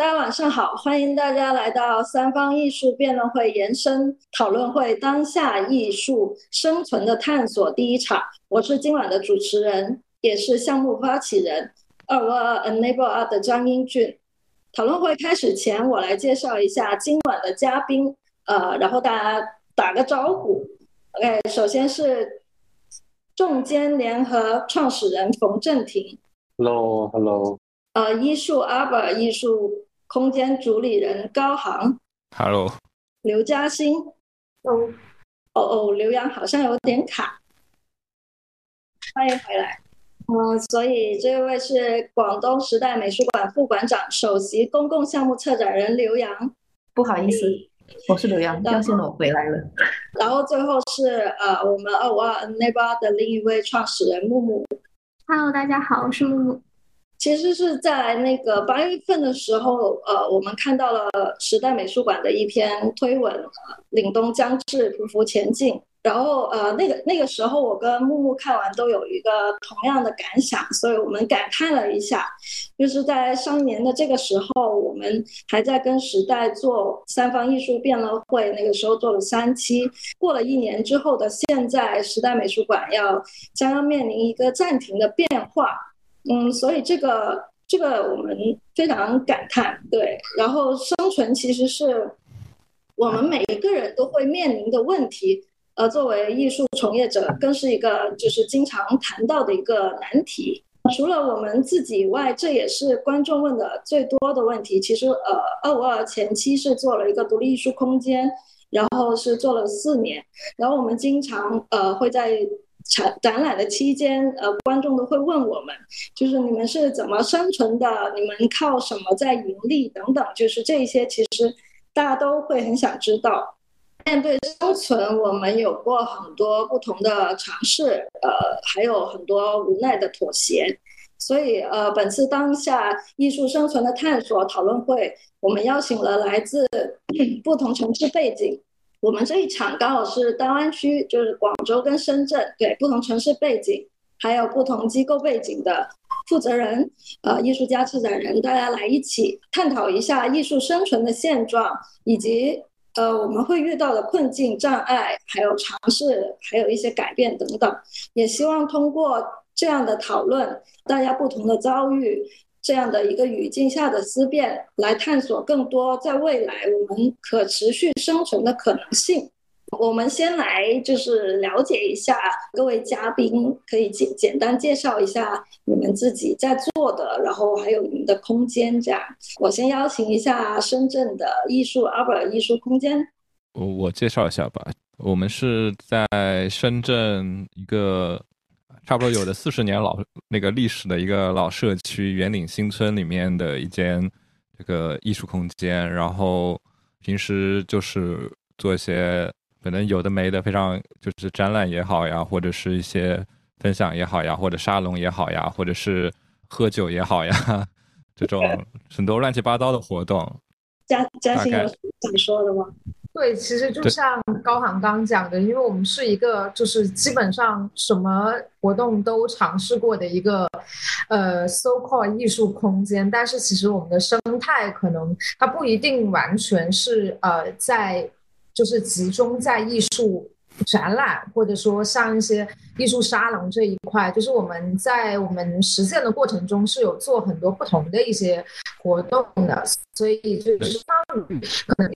大家晚上好，欢迎大家来到三方艺术辩论会延伸讨论会当下艺术生存的探索第一场。我是今晚的主持人，也是项目发起人二五二 Enable Art 的张英俊。讨论会开始前，我来介绍一下今晚的嘉宾，呃，然后大家打个招呼。OK，首先是众间联合创始人冯正廷。Hello，Hello。呃，艺术阿伯艺术。空间主理人高航，Hello，刘嘉欣，哦，哦哦，刘洋好像有点卡，欢迎回来。嗯，所以这位是广东时代美术馆副馆长、首席公共项目策展人刘洋。不好意思，我是刘洋，发现我回来了。然后最后是呃，我们二五二 N 内巴的另一位创始人木木。Hello，大家好，我是木木。其实是在那个八月份的时候，呃，我们看到了时代美术馆的一篇推文，凛冬将至，匍匐前进。然后，呃，那个那个时候，我跟木木看完都有一个同样的感想，所以我们感叹了一下，就是在上年的这个时候，我们还在跟时代做三方艺术辩论会，那个时候做了三期。过了一年之后的现在，时代美术馆要将要面临一个暂停的变化。嗯，所以这个这个我们非常感叹，对。然后生存其实是我们每一个人都会面临的问题，呃，作为艺术从业者，更是一个就是经常谈到的一个难题。除了我们自己以外，这也是观众问的最多的问题。其实，呃，二五二前期是做了一个独立艺术空间，然后是做了四年，然后我们经常呃会在。展展览的期间，呃，观众都会问我们，就是你们是怎么生存的？你们靠什么在盈利？等等，就是这些，其实大家都会很想知道。面对生存，我们有过很多不同的尝试，呃，还有很多无奈的妥协。所以，呃，本次当下艺术生存的探索讨论会，我们邀请了来自 不同城市背景。我们这一场刚好是大湾区，就是广州跟深圳，对不同城市背景，还有不同机构背景的负责人，呃，艺术家、策展人，大家来一起探讨一下艺术生存的现状，以及呃我们会遇到的困境、障碍，还有尝试，还有一些改变等等。也希望通过这样的讨论，大家不同的遭遇。这样的一个语境下的思辨，来探索更多在未来我们可持续生存的可能性。我们先来就是了解一下各位嘉宾，可以简简单介绍一下你们自己在做的，然后还有你们的空间。这样，我先邀请一下深圳的艺术阿尔艺术空间。我我介绍一下吧，我们是在深圳一个。差不多有的四十年老那个历史的一个老社区圆岭新村里面的一间这个艺术空间，然后平时就是做一些可能有的没的，非常就是展览也好呀，或者是一些分享也好呀，或者沙龙也好呀，或者是喝酒也好呀，这种 很多乱七八糟的活动。嘉嘉欣有怎么说的吗？对，其实就像高航刚讲的，因为我们是一个就是基本上什么活动都尝试过的一个，呃，so called 艺术空间。但是其实我们的生态可能它不一定完全是呃在就是集中在艺术。展览或者说像一些艺术沙龙这一块，就是我们在我们实践的过程中是有做很多不同的一些活动的，所以就是可能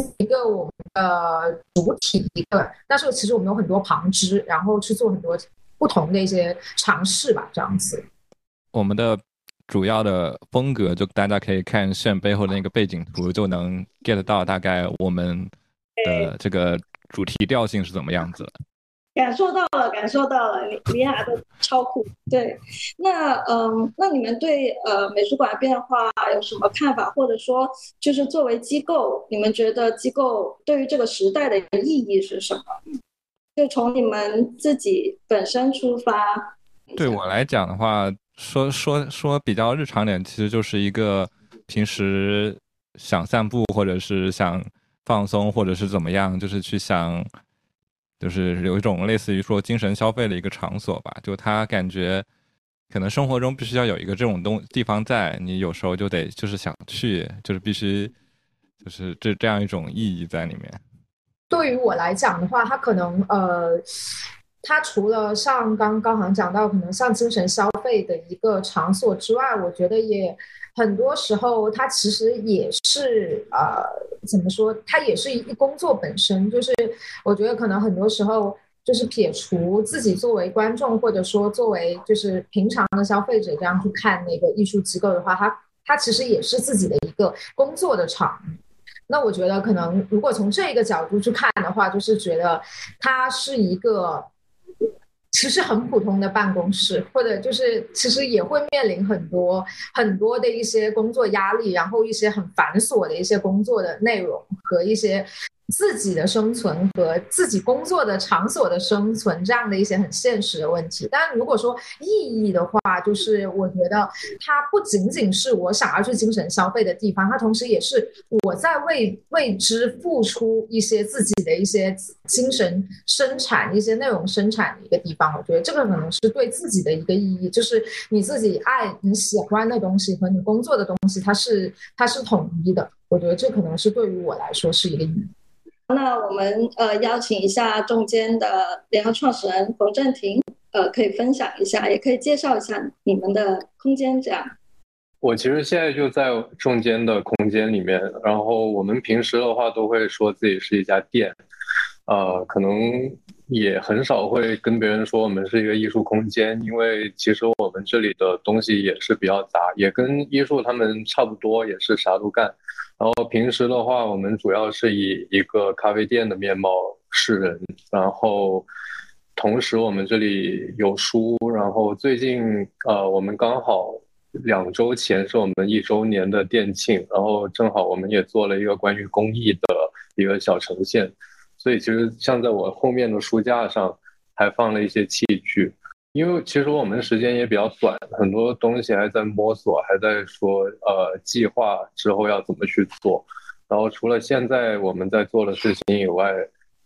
是一个我们的主体一个，但是其实我们有很多旁支，然后去做很多不同的一些尝试吧，这样子。我们的主要的风格，就大家可以看线背后的那个背景图，就能 get 到大概我们的这个。主题调性是怎么样子？感受到了，感受到了，你你俩都超酷。对，那嗯，那你们对呃美术馆变化有什么看法？或者说，就是作为机构，你们觉得机构对于这个时代的意义是什么？就从你们自己本身出发。对我来讲的话，说说说比较日常点，其实就是一个平时想散步，或者是想。放松，或者是怎么样，就是去想，就是有一种类似于说精神消费的一个场所吧。就他感觉，可能生活中必须要有一个这种东地方在，你有时候就得就是想去，就是必须就是这这样一种意义在里面。对于我来讲的话，它可能呃，它除了像刚刚好像讲到，可能像精神消费的一个场所之外，我觉得也很多时候它其实也是呃，怎么说？它也是一工作本身，就是我觉得可能很多时候就是撇除自己作为观众或者说作为就是平常的消费者这样去看那个艺术机构的话，它它其实也是自己的一个工作的场。那我觉得，可能如果从这个角度去看的话，就是觉得它是一个其实很普通的办公室，或者就是其实也会面临很多很多的一些工作压力，然后一些很繁琐的一些工作的内容和一些。自己的生存和自己工作的场所的生存，这样的一些很现实的问题。但如果说意义的话，就是我觉得它不仅仅是我想要去精神消费的地方，它同时也是我在为为之付出一些自己的一些精神生产、一些内容生产的一个地方。我觉得这个可能是对自己的一个意义，就是你自己爱你喜欢的东西和你工作的东西，它是它是统一的。我觉得这可能是对于我来说是一个意义。那我们呃邀请一下中间的联合创始人冯振廷，呃，可以分享一下，也可以介绍一下你们的空间。这样，我其实现在就在中间的空间里面，然后我们平时的话都会说自己是一家店，呃，可能也很少会跟别人说我们是一个艺术空间，因为其实我们这里的东西也是比较杂，也跟艺术他们差不多，也是啥都干。然后平时的话，我们主要是以一个咖啡店的面貌示人。然后同时，我们这里有书。然后最近，呃，我们刚好两周前是我们一周年的店庆，然后正好我们也做了一个关于公益的一个小呈现。所以其实像在我后面的书架上，还放了一些器具。因为其实我们时间也比较短，很多东西还在摸索，还在说呃计划之后要怎么去做。然后除了现在我们在做的事情以外，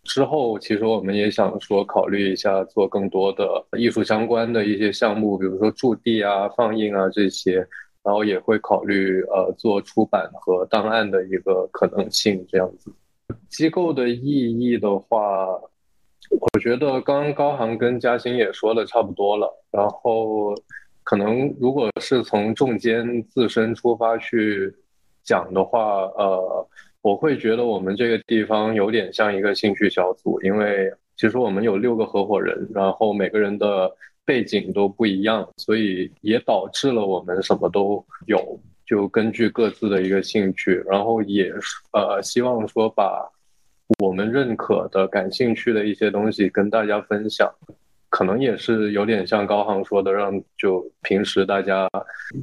之后其实我们也想说考虑一下做更多的艺术相关的一些项目，比如说驻地啊、放映啊这些。然后也会考虑呃做出版和档案的一个可能性这样子。机构的意义的话。我觉得刚刚高航跟嘉欣也说的差不多了，然后可能如果是从重间自身出发去讲的话，呃，我会觉得我们这个地方有点像一个兴趣小组，因为其实我们有六个合伙人，然后每个人的背景都不一样，所以也导致了我们什么都有，就根据各自的一个兴趣，然后也呃希望说把。我们认可的、感兴趣的一些东西跟大家分享，可能也是有点像高航说的，让就平时大家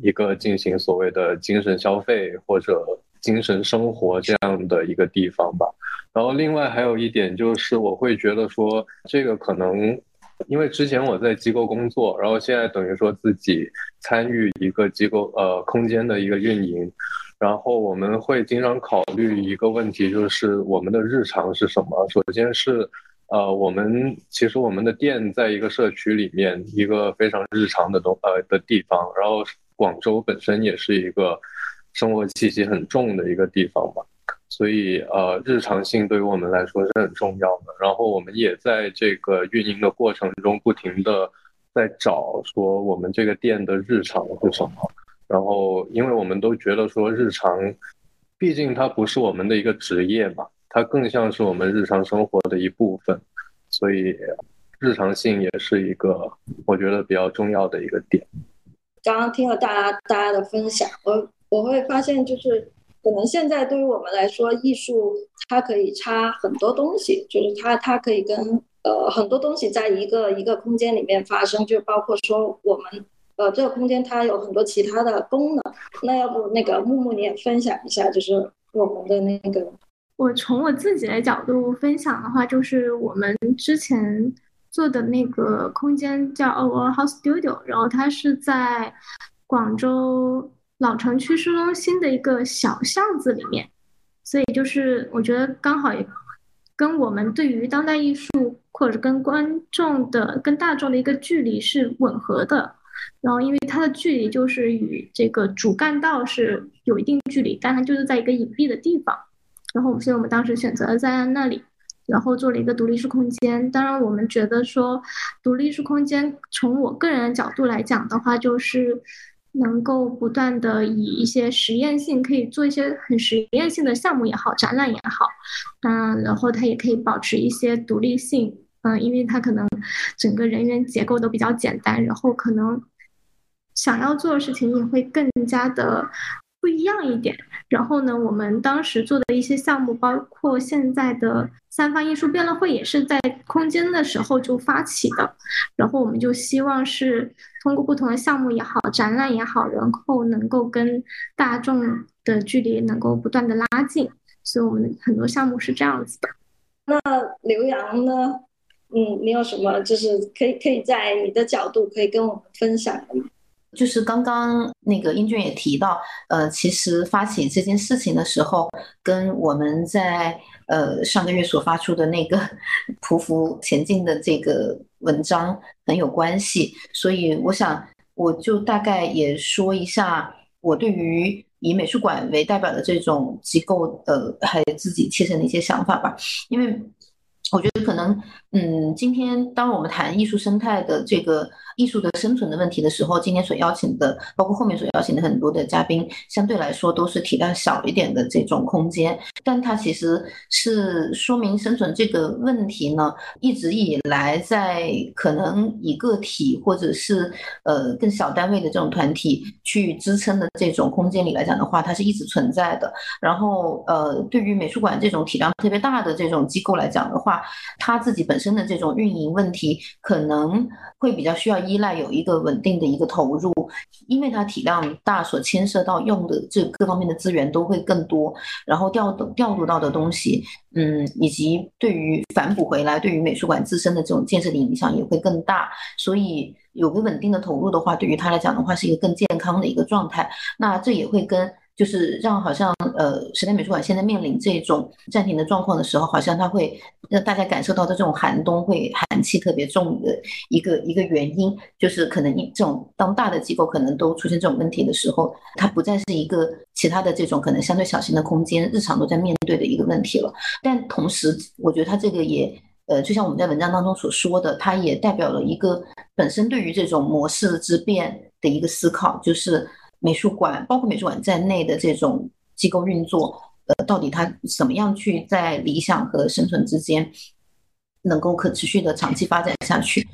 一个进行所谓的精神消费或者精神生活这样的一个地方吧。然后另外还有一点就是，我会觉得说这个可能，因为之前我在机构工作，然后现在等于说自己参与一个机构呃空间的一个运营。然后我们会经常考虑一个问题，就是我们的日常是什么？首先是，呃，我们其实我们的店在一个社区里面，一个非常日常的东呃的地方。然后广州本身也是一个生活气息很重的一个地方吧，所以呃日常性对于我们来说是很重要的。然后我们也在这个运营的过程中，不停的在找说我们这个店的日常是什么。然后，因为我们都觉得说日常，毕竟它不是我们的一个职业嘛，它更像是我们日常生活的一部分，所以日常性也是一个我觉得比较重要的一个点。刚刚听了大家大家的分享，我我会发现就是可能现在对于我们来说，艺术它可以插很多东西，就是它它可以跟呃很多东西在一个一个空间里面发生，就包括说我们。呃，这个空间它有很多其他的功能，那要不那个木木你也分享一下，就是我们的那个。我从我自己的角度分享的话，就是我们之前做的那个空间叫 Our House Studio，然后它是在广州老城区市中心的一个小巷子里面，所以就是我觉得刚好也跟我们对于当代艺术或者跟观众的跟大众的一个距离是吻合的。然后因为它的距离就是与这个主干道是有一定距离，但它就是在一个隐蔽的地方。然后，所以我们当时选择了在那里，然后做了一个独立式空间。当然，我们觉得说独立式空间，从我个人的角度来讲的话，就是能够不断的以一些实验性，可以做一些很实验性的项目也好，展览也好，嗯，然后它也可以保持一些独立性。嗯，因为它可能整个人员结构都比较简单，然后可能想要做的事情也会更加的不一样一点。然后呢，我们当时做的一些项目，包括现在的三方艺术辩论会，也是在空间的时候就发起的。然后我们就希望是通过不同的项目也好，展览也好，然后能够跟大众的距离能够不断的拉近。所以我们很多项目是这样子的。那刘洋呢？嗯，你有什么就是可以可以在你的角度可以跟我们分享的吗？就是刚刚那个英俊也提到，呃，其实发起这件事情的时候，跟我们在呃上个月所发出的那个 匍匐前进的这个文章很有关系，所以我想我就大概也说一下我对于以美术馆为代表的这种机构，呃，还有自己切身的一些想法吧，因为。我觉得可能，嗯，今天当我们谈艺术生态的这个艺术的生存的问题的时候，今天所邀请的，包括后面所邀请的很多的嘉宾，相对来说都是体量小一点的这种空间，但它其实是说明生存这个问题呢，一直以来在可能以个体或者是呃更小单位的这种团体去支撑的这种空间里来讲的话，它是一直存在的。然后呃，对于美术馆这种体量特别大的这种机构来讲的话，他自己本身的这种运营问题，可能会比较需要依赖有一个稳定的一个投入，因为它体量大，所牵涉到用的这各方面的资源都会更多，然后调动调度到的东西，嗯，以及对于反哺回来，对于美术馆自身的这种建设的影响也会更大，所以有个稳定的投入的话，对于他来讲的话，是一个更健康的一个状态。那这也会跟。就是让好像呃，时代美术馆现在面临这种暂停的状况的时候，好像它会让大家感受到的这种寒冬会寒气特别重的一个一个原因，就是可能这种当大的机构可能都出现这种问题的时候，它不再是一个其他的这种可能相对小型的空间日常都在面对的一个问题了。但同时，我觉得它这个也呃，就像我们在文章当中所说的，它也代表了一个本身对于这种模式之变的一个思考，就是。美术馆，包括美术馆在内的这种机构运作，呃，到底它怎么样去在理想和生存之间，能够可持续的长期发展下去？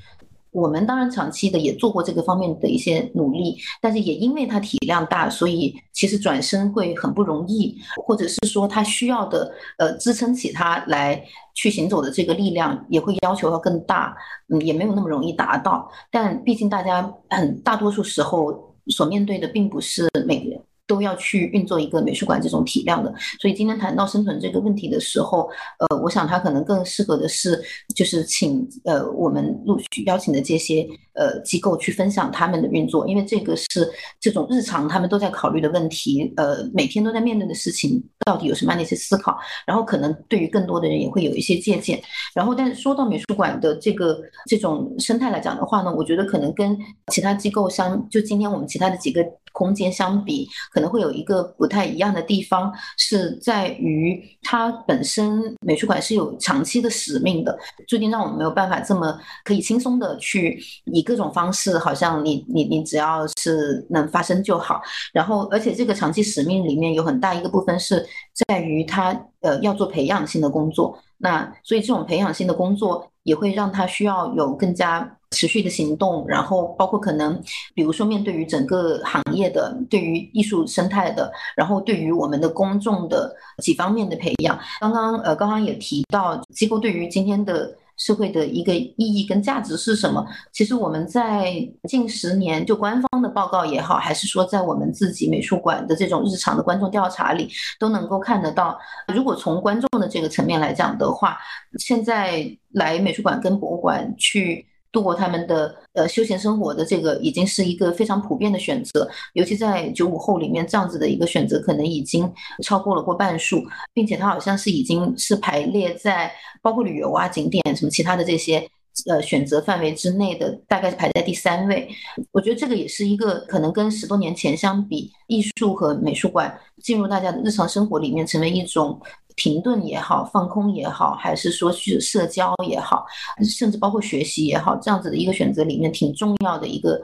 我们当然长期的也做过这个方面的一些努力，但是也因为它体量大，所以其实转身会很不容易，或者是说它需要的呃支撑起它来去行走的这个力量也会要求要更大，嗯，也没有那么容易达到。但毕竟大家很大多数时候。所面对的并不是美元。都要去运作一个美术馆这种体量的，所以今天谈到生存这个问题的时候，呃，我想它可能更适合的是，就是请呃我们陆续邀请的这些呃机构去分享他们的运作，因为这个是这种日常他们都在考虑的问题，呃，每天都在面对的事情，到底有什么样的一些思考，然后可能对于更多的人也会有一些借鉴。然后，但是说到美术馆的这个这种生态来讲的话呢，我觉得可能跟其他机构相，就今天我们其他的几个。空间相比可能会有一个不太一样的地方，是在于它本身美术馆是有长期的使命的，注定让我们没有办法这么可以轻松的去以各种方式，好像你你你只要是能发生就好。然后，而且这个长期使命里面有很大一个部分是在于它呃要做培养性的工作，那所以这种培养性的工作也会让他需要有更加。持续的行动，然后包括可能，比如说面对于整个行业的，对于艺术生态的，然后对于我们的公众的几方面的培养。刚刚呃，刚刚也提到机构对于今天的社会的一个意义跟价值是什么？其实我们在近十年，就官方的报告也好，还是说在我们自己美术馆的这种日常的观众调查里，都能够看得到。如果从观众的这个层面来讲的话，现在来美术馆跟博物馆去。度过他们的呃休闲生活的这个已经是一个非常普遍的选择，尤其在九五后里面，这样子的一个选择可能已经超过了过半数，并且它好像是已经是排列在包括旅游啊景点什么其他的这些呃选择范围之内的，大概是排在第三位。我觉得这个也是一个可能跟十多年前相比，艺术和美术馆进入大家的日常生活里面，成为一种。停顿也好，放空也好，还是说去社交也好，甚至包括学习也好，这样子的一个选择里面挺重要的一个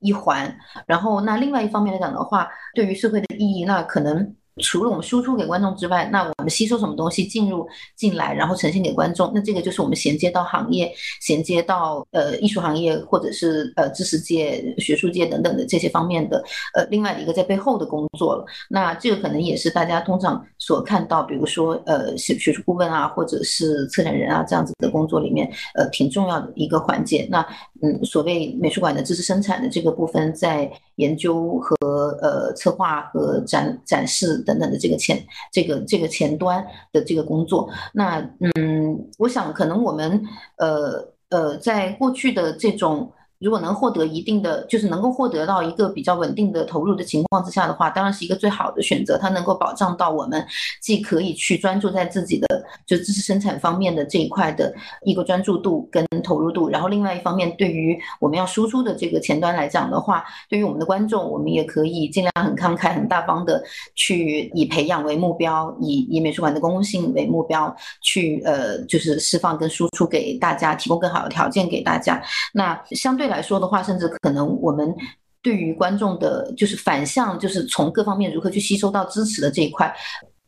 一环。然后，那另外一方面来讲的话，对于社会的意义，那可能。除了我们输出给观众之外，那我们吸收什么东西进入进来，然后呈现给观众，那这个就是我们衔接到行业、衔接到呃艺术行业或者是呃知识界、学术界等等的这些方面的呃另外一个在背后的工作了。那这个可能也是大家通常所看到，比如说呃学学术顾问啊，或者是策展人啊这样子的工作里面，呃挺重要的一个环节。那嗯，所谓美术馆的知识生产的这个部分，在研究和呃策划和展展示等等的这个前这个这个前端的这个工作，那嗯，我想可能我们呃呃在过去的这种。如果能获得一定的，就是能够获得到一个比较稳定的投入的情况之下的话，当然是一个最好的选择。它能够保障到我们既可以去专注在自己的就知识生产方面的这一块的一个专注度跟投入度，然后另外一方面，对于我们要输出的这个前端来讲的话，对于我们的观众，我们也可以尽量很慷慨、很大方的去以培养为目标，以以美术馆的公共性为目标，去呃就是释放跟输出给大家，提供更好的条件给大家。那相对。来说的话，甚至可能我们对于观众的，就是反向，就是从各方面如何去吸收到支持的这一块。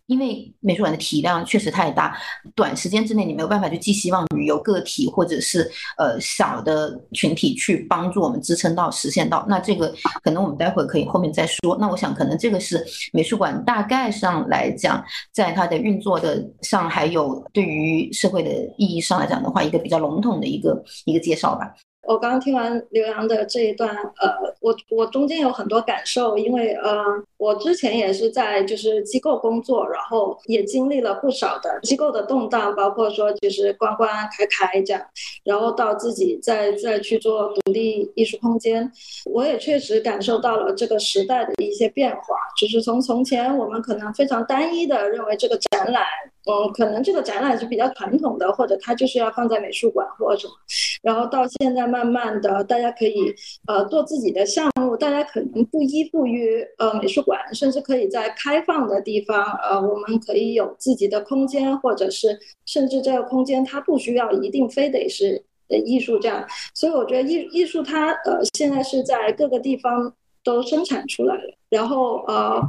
因为美术馆的体量确实太大，短时间之内你没有办法去寄希望于有个体或者是呃小的群体去帮助我们支撑到实现到。那这个可能我们待会可以后面再说。那我想可能这个是美术馆大概上来讲，在它的运作的上，还有对于社会的意义上来讲的话，一个比较笼统的一个一个介绍吧。我刚刚听完刘洋的这一段，呃，我我中间有很多感受，因为呃，我之前也是在就是机构工作，然后也经历了不少的机构的动荡，包括说就是关关开开这样，然后到自己再再去做独立艺术空间，我也确实感受到了这个时代的一些变化，就是从从前我们可能非常单一的认为这个展览。嗯，可能这个展览是比较传统的，或者它就是要放在美术馆或者什么，然后到现在慢慢的，大家可以呃做自己的项目，大家可能不依附于呃美术馆，甚至可以在开放的地方，呃，我们可以有自己的空间，或者是甚至这个空间它不需要一定非得是艺术这样，所以我觉得艺艺术它呃现在是在各个地方都生产出来了，然后呃。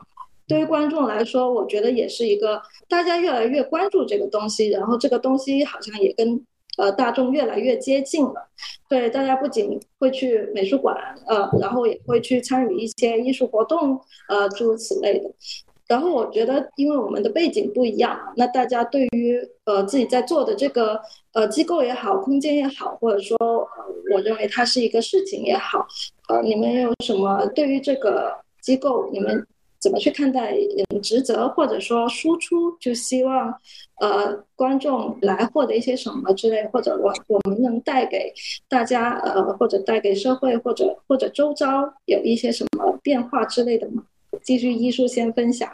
对于观众来说，我觉得也是一个大家越来越关注这个东西，然后这个东西好像也跟呃大众越来越接近了。对，大家不仅会去美术馆，呃，然后也会去参与一些艺术活动，呃，诸如此类的。然后我觉得，因为我们的背景不一样，那大家对于呃自己在做的这个呃机构也好，空间也好，或者说我认为它是一个事情也好，呃，你们有什么对于这个机构你们？怎么去看待职责，或者说输出，就希望，呃，观众来获得一些什么之类，或者我我们能带给大家，呃，或者带给社会，或者或者周遭有一些什么变化之类的吗？继续艺术先分享。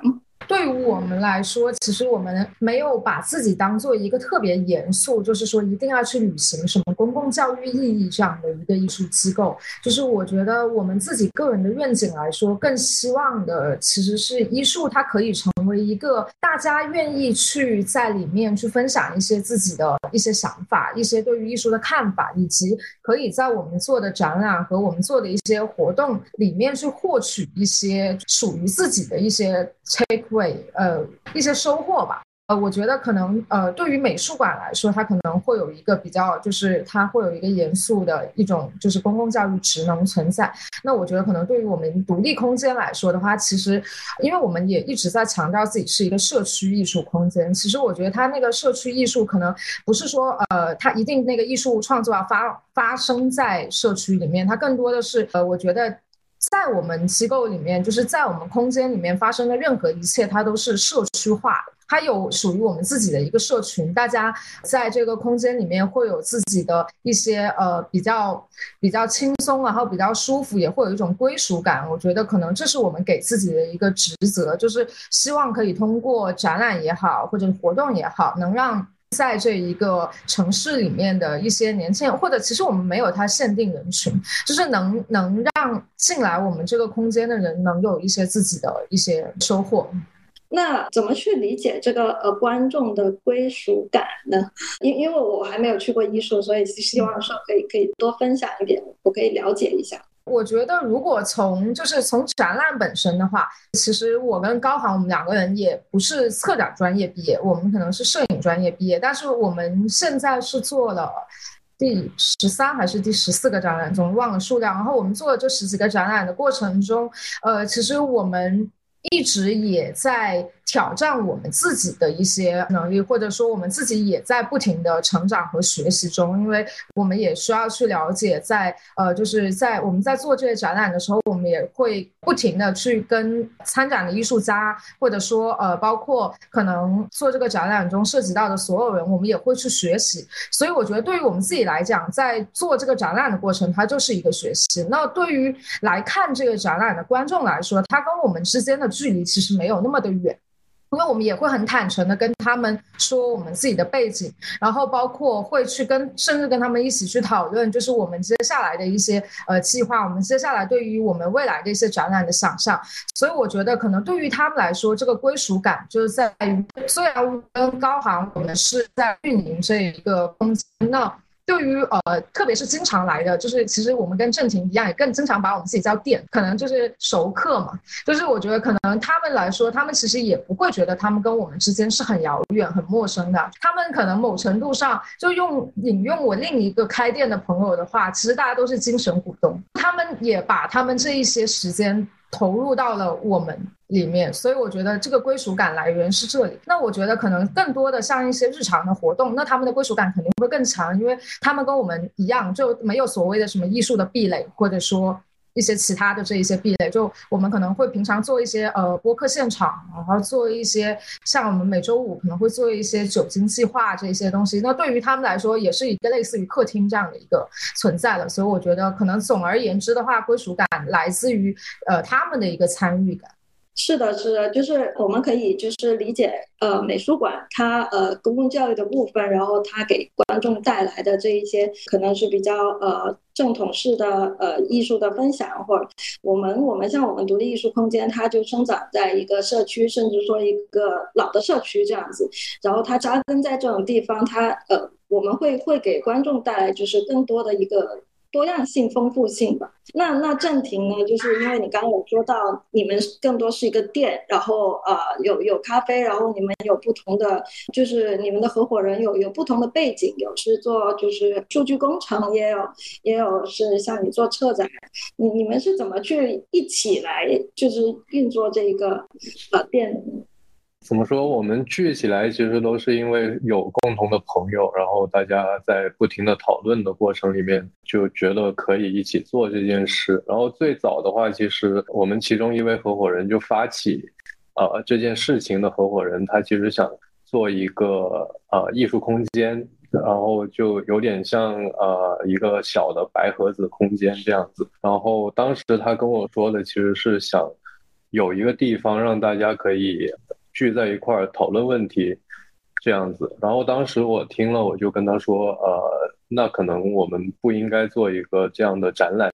对于我们来说，其实我们没有把自己当做一个特别严肃，就是说一定要去履行什么公共教育意义这样的一个艺术机构。就是我觉得我们自己个人的愿景来说，更希望的其实是艺术它可以成成为一个大家愿意去在里面去分享一些自己的一些想法、一些对于艺术的看法，以及可以在我们做的展览和我们做的一些活动里面去获取一些属于自己的一些 takeaway，，呃，一些收获吧。呃，我觉得可能，呃，对于美术馆来说，它可能会有一个比较，就是它会有一个严肃的一种，就是公共教育职能存在。那我觉得可能对于我们独立空间来说的话，其实，因为我们也一直在强调自己是一个社区艺术空间。其实我觉得它那个社区艺术可能不是说，呃，它一定那个艺术创作要发发生在社区里面，它更多的是，呃，我觉得。在我们机构里面，就是在我们空间里面发生的任何一切，它都是社区化的。它有属于我们自己的一个社群，大家在这个空间里面会有自己的一些呃比较比较轻松，然后比较舒服，也会有一种归属感。我觉得可能这是我们给自己的一个职责，就是希望可以通过展览也好，或者活动也好，能让在这一个城市里面的一些年轻人，或者其实我们没有它限定人群，就是能能让进来我们这个空间的人能有一些自己的一些收获。那怎么去理解这个呃观众的归属感呢？因因为我还没有去过艺术，所以希望说可以可以多分享一点，我可以了解一下。我觉得，如果从就是从展览本身的话，其实我跟高航我们两个人也不是策展专业毕业，我们可能是摄影专业毕业，但是我们现在是做了第十三还是第十四个展览，总忘了数量。然后我们做了这十几个展览的过程中，呃，其实我们一直也在。挑战我们自己的一些能力，或者说我们自己也在不停的成长和学习中，因为我们也需要去了解，在呃，就是在我们在做这些展览的时候，我们也会不停的去跟参展的艺术家，或者说呃，包括可能做这个展览中涉及到的所有人，我们也会去学习。所以我觉得对于我们自己来讲，在做这个展览的过程，它就是一个学习。那对于来看这个展览的观众来说，他跟我们之间的距离其实没有那么的远。因为我们也会很坦诚的跟他们说我们自己的背景，然后包括会去跟甚至跟他们一起去讨论，就是我们接下来的一些呃计划，我们接下来对于我们未来的一些展览的想象。所以我觉得可能对于他们来说，这个归属感就是在于，虽然跟高航我们是在运营这一个空间，那。对于呃，特别是经常来的，就是其实我们跟郑婷一样，也更经常把我们自己叫店，可能就是熟客嘛。就是我觉得可能他们来说，他们其实也不会觉得他们跟我们之间是很遥远、很陌生的。他们可能某程度上就用引用我另一个开店的朋友的话，其实大家都是精神股东，他们也把他们这一些时间。投入到了我们里面，所以我觉得这个归属感来源是这里。那我觉得可能更多的像一些日常的活动，那他们的归属感肯定会更强，因为他们跟我们一样，就没有所谓的什么艺术的壁垒，或者说。一些其他的这一些壁垒，就我们可能会平常做一些呃播客现场，然后做一些像我们每周五可能会做一些酒精计划这些东西。那对于他们来说，也是一个类似于客厅这样的一个存在的。所以我觉得，可能总而言之的话，归属感来自于呃他们的一个参与感。是的，是的，就是我们可以就是理解，呃，美术馆它呃公共教育的部分，然后它给观众带来的这一些可能是比较呃正统式的呃艺术的分享，或者我们我们像我们独立艺术空间，它就生长在一个社区，甚至说一个老的社区这样子，然后它扎根在这种地方，它呃我们会会给观众带来就是更多的一个。多样性、丰富性吧。那那正廷呢？就是因为你刚刚有说到，你们更多是一个店，然后呃有有咖啡，然后你们有不同的，就是你们的合伙人有有不同的背景，有是做就是数据工程，也有也有是像你做策展，你你们是怎么去一起来就是运作这一个呃店？怎么说？我们聚起来其实都是因为有共同的朋友，然后大家在不停的讨论的过程里面，就觉得可以一起做这件事。然后最早的话，其实我们其中一位合伙人就发起，呃，这件事情的合伙人，他其实想做一个呃艺术空间，然后就有点像呃一个小的白盒子空间这样子。然后当时他跟我说的，其实是想有一个地方让大家可以。聚在一块儿讨论问题，这样子。然后当时我听了，我就跟他说：“呃，那可能我们不应该做一个这样的展览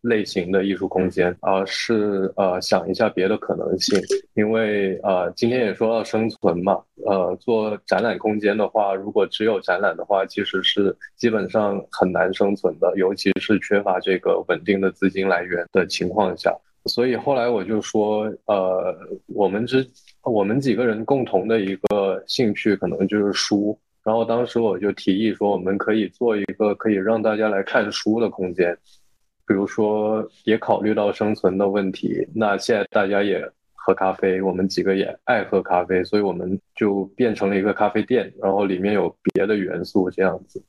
类型的艺术空间，而是呃想一下别的可能性。因为呃今天也说到生存嘛，呃做展览空间的话，如果只有展览的话，其实是基本上很难生存的，尤其是缺乏这个稳定的资金来源的情况下。所以后来我就说，呃，我们之。我们几个人共同的一个兴趣可能就是书，然后当时我就提议说，我们可以做一个可以让大家来看书的空间，比如说也考虑到生存的问题。那现在大家也喝咖啡，我们几个也爱喝咖啡，所以我们就变成了一个咖啡店，然后里面有别的元素这样子。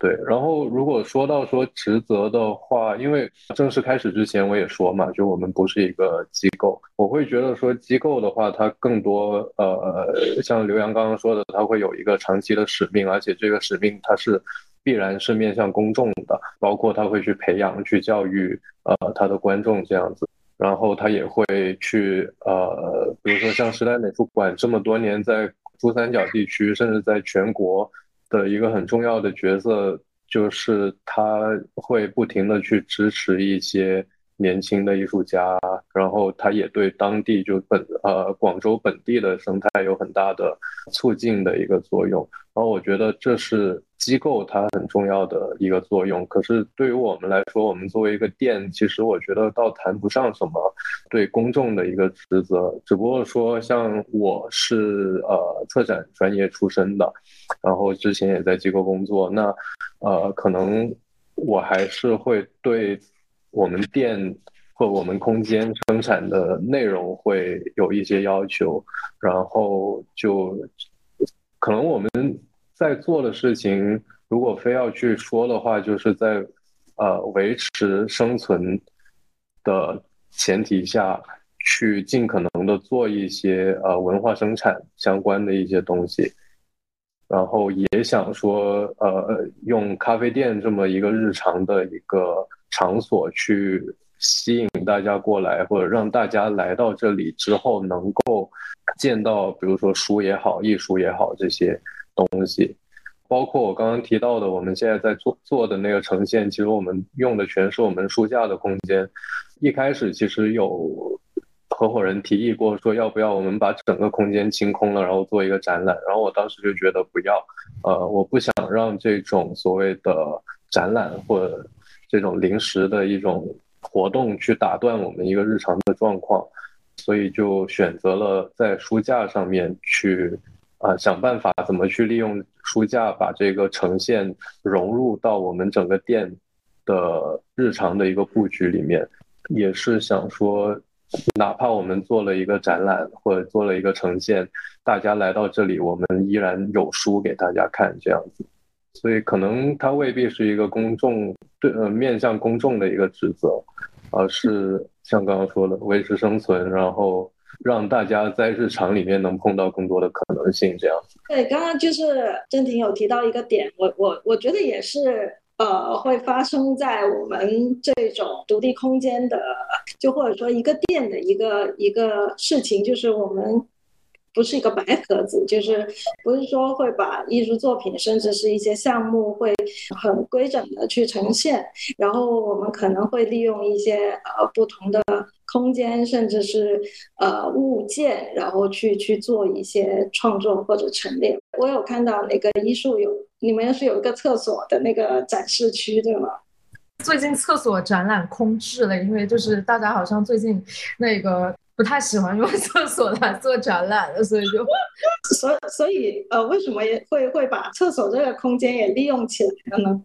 对，然后如果说到说职责的话，因为正式开始之前我也说嘛，就我们不是一个机构，我会觉得说机构的话，它更多呃，像刘洋刚刚说的，它会有一个长期的使命，而且这个使命它是必然是面向公众的，包括他会去培养、去教育呃他的观众这样子，然后他也会去呃，比如说像时代美术馆这么多年在。珠三角地区，甚至在全国的一个很重要的角色，就是他会不停的去支持一些。年轻的艺术家，然后他也对当地就本呃广州本地的生态有很大的促进的一个作用。然后我觉得这是机构它很重要的一个作用。可是对于我们来说，我们作为一个店，其实我觉得倒谈不上什么对公众的一个职责。只不过说，像我是呃策展专业出身的，然后之前也在机构工作，那呃可能我还是会对。我们店或我们空间生产的内容会有一些要求，然后就可能我们在做的事情，如果非要去说的话，就是在呃维持生存的前提下去尽可能的做一些呃文化生产相关的一些东西，然后也想说呃用咖啡店这么一个日常的一个。场所去吸引大家过来，或者让大家来到这里之后能够见到，比如说书也好，艺术也好这些东西，包括我刚刚提到的，我们现在在做做的那个呈现，其实我们用的全是我们书架的空间。一开始其实有合伙人提议过，说要不要我们把整个空间清空了，然后做一个展览。然后我当时就觉得不要，呃，我不想让这种所谓的展览或者。这种临时的一种活动去打断我们一个日常的状况，所以就选择了在书架上面去啊想办法怎么去利用书架把这个呈现融入到我们整个店的日常的一个布局里面，也是想说，哪怕我们做了一个展览或者做了一个呈现，大家来到这里，我们依然有书给大家看这样子。所以可能它未必是一个公众对呃面向公众的一个职责，而是像刚刚说的维持生存，然后让大家在日常里面能碰到更多的可能性这样。对，刚刚就是真婷有提到一个点，我我我觉得也是呃会发生在我们这种独立空间的，就或者说一个店的一个一个事情，就是我们。不是一个白盒子，就是不是说会把艺术作品，甚至是一些项目会很规整的去呈现，然后我们可能会利用一些呃不同的空间，甚至是呃物件，然后去去做一些创作或者陈列。我有看到那个艺术有，你们是有一个厕所的那个展示区，对吗？最近厕所展览空置了，因为就是大家好像最近那个。不太喜欢用 厕所来做展览了，所以就，所所以呃，为什么也会会把厕所这个空间也利用起来了呢？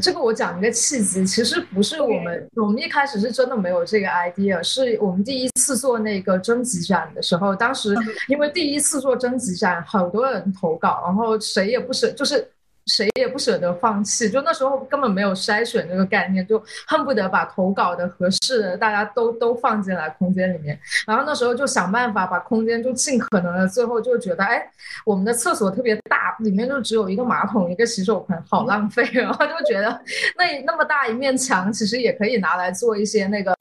这个我讲一个契机，其实不是我们，我们一开始是真的没有这个 idea，是我们第一次做那个征集展的时候，当时因为第一次做征集展，很多人投稿，然后谁也不是，就是。谁也不舍得放弃，就那时候根本没有筛选这个概念，就恨不得把投稿的合适的大家都都放进来空间里面。然后那时候就想办法把空间就尽可能的，最后就觉得，哎，我们的厕所特别大，里面就只有一个马桶一个洗手盆，好浪费。然 后就觉得那那么大一面墙，其实也可以拿来做一些那个。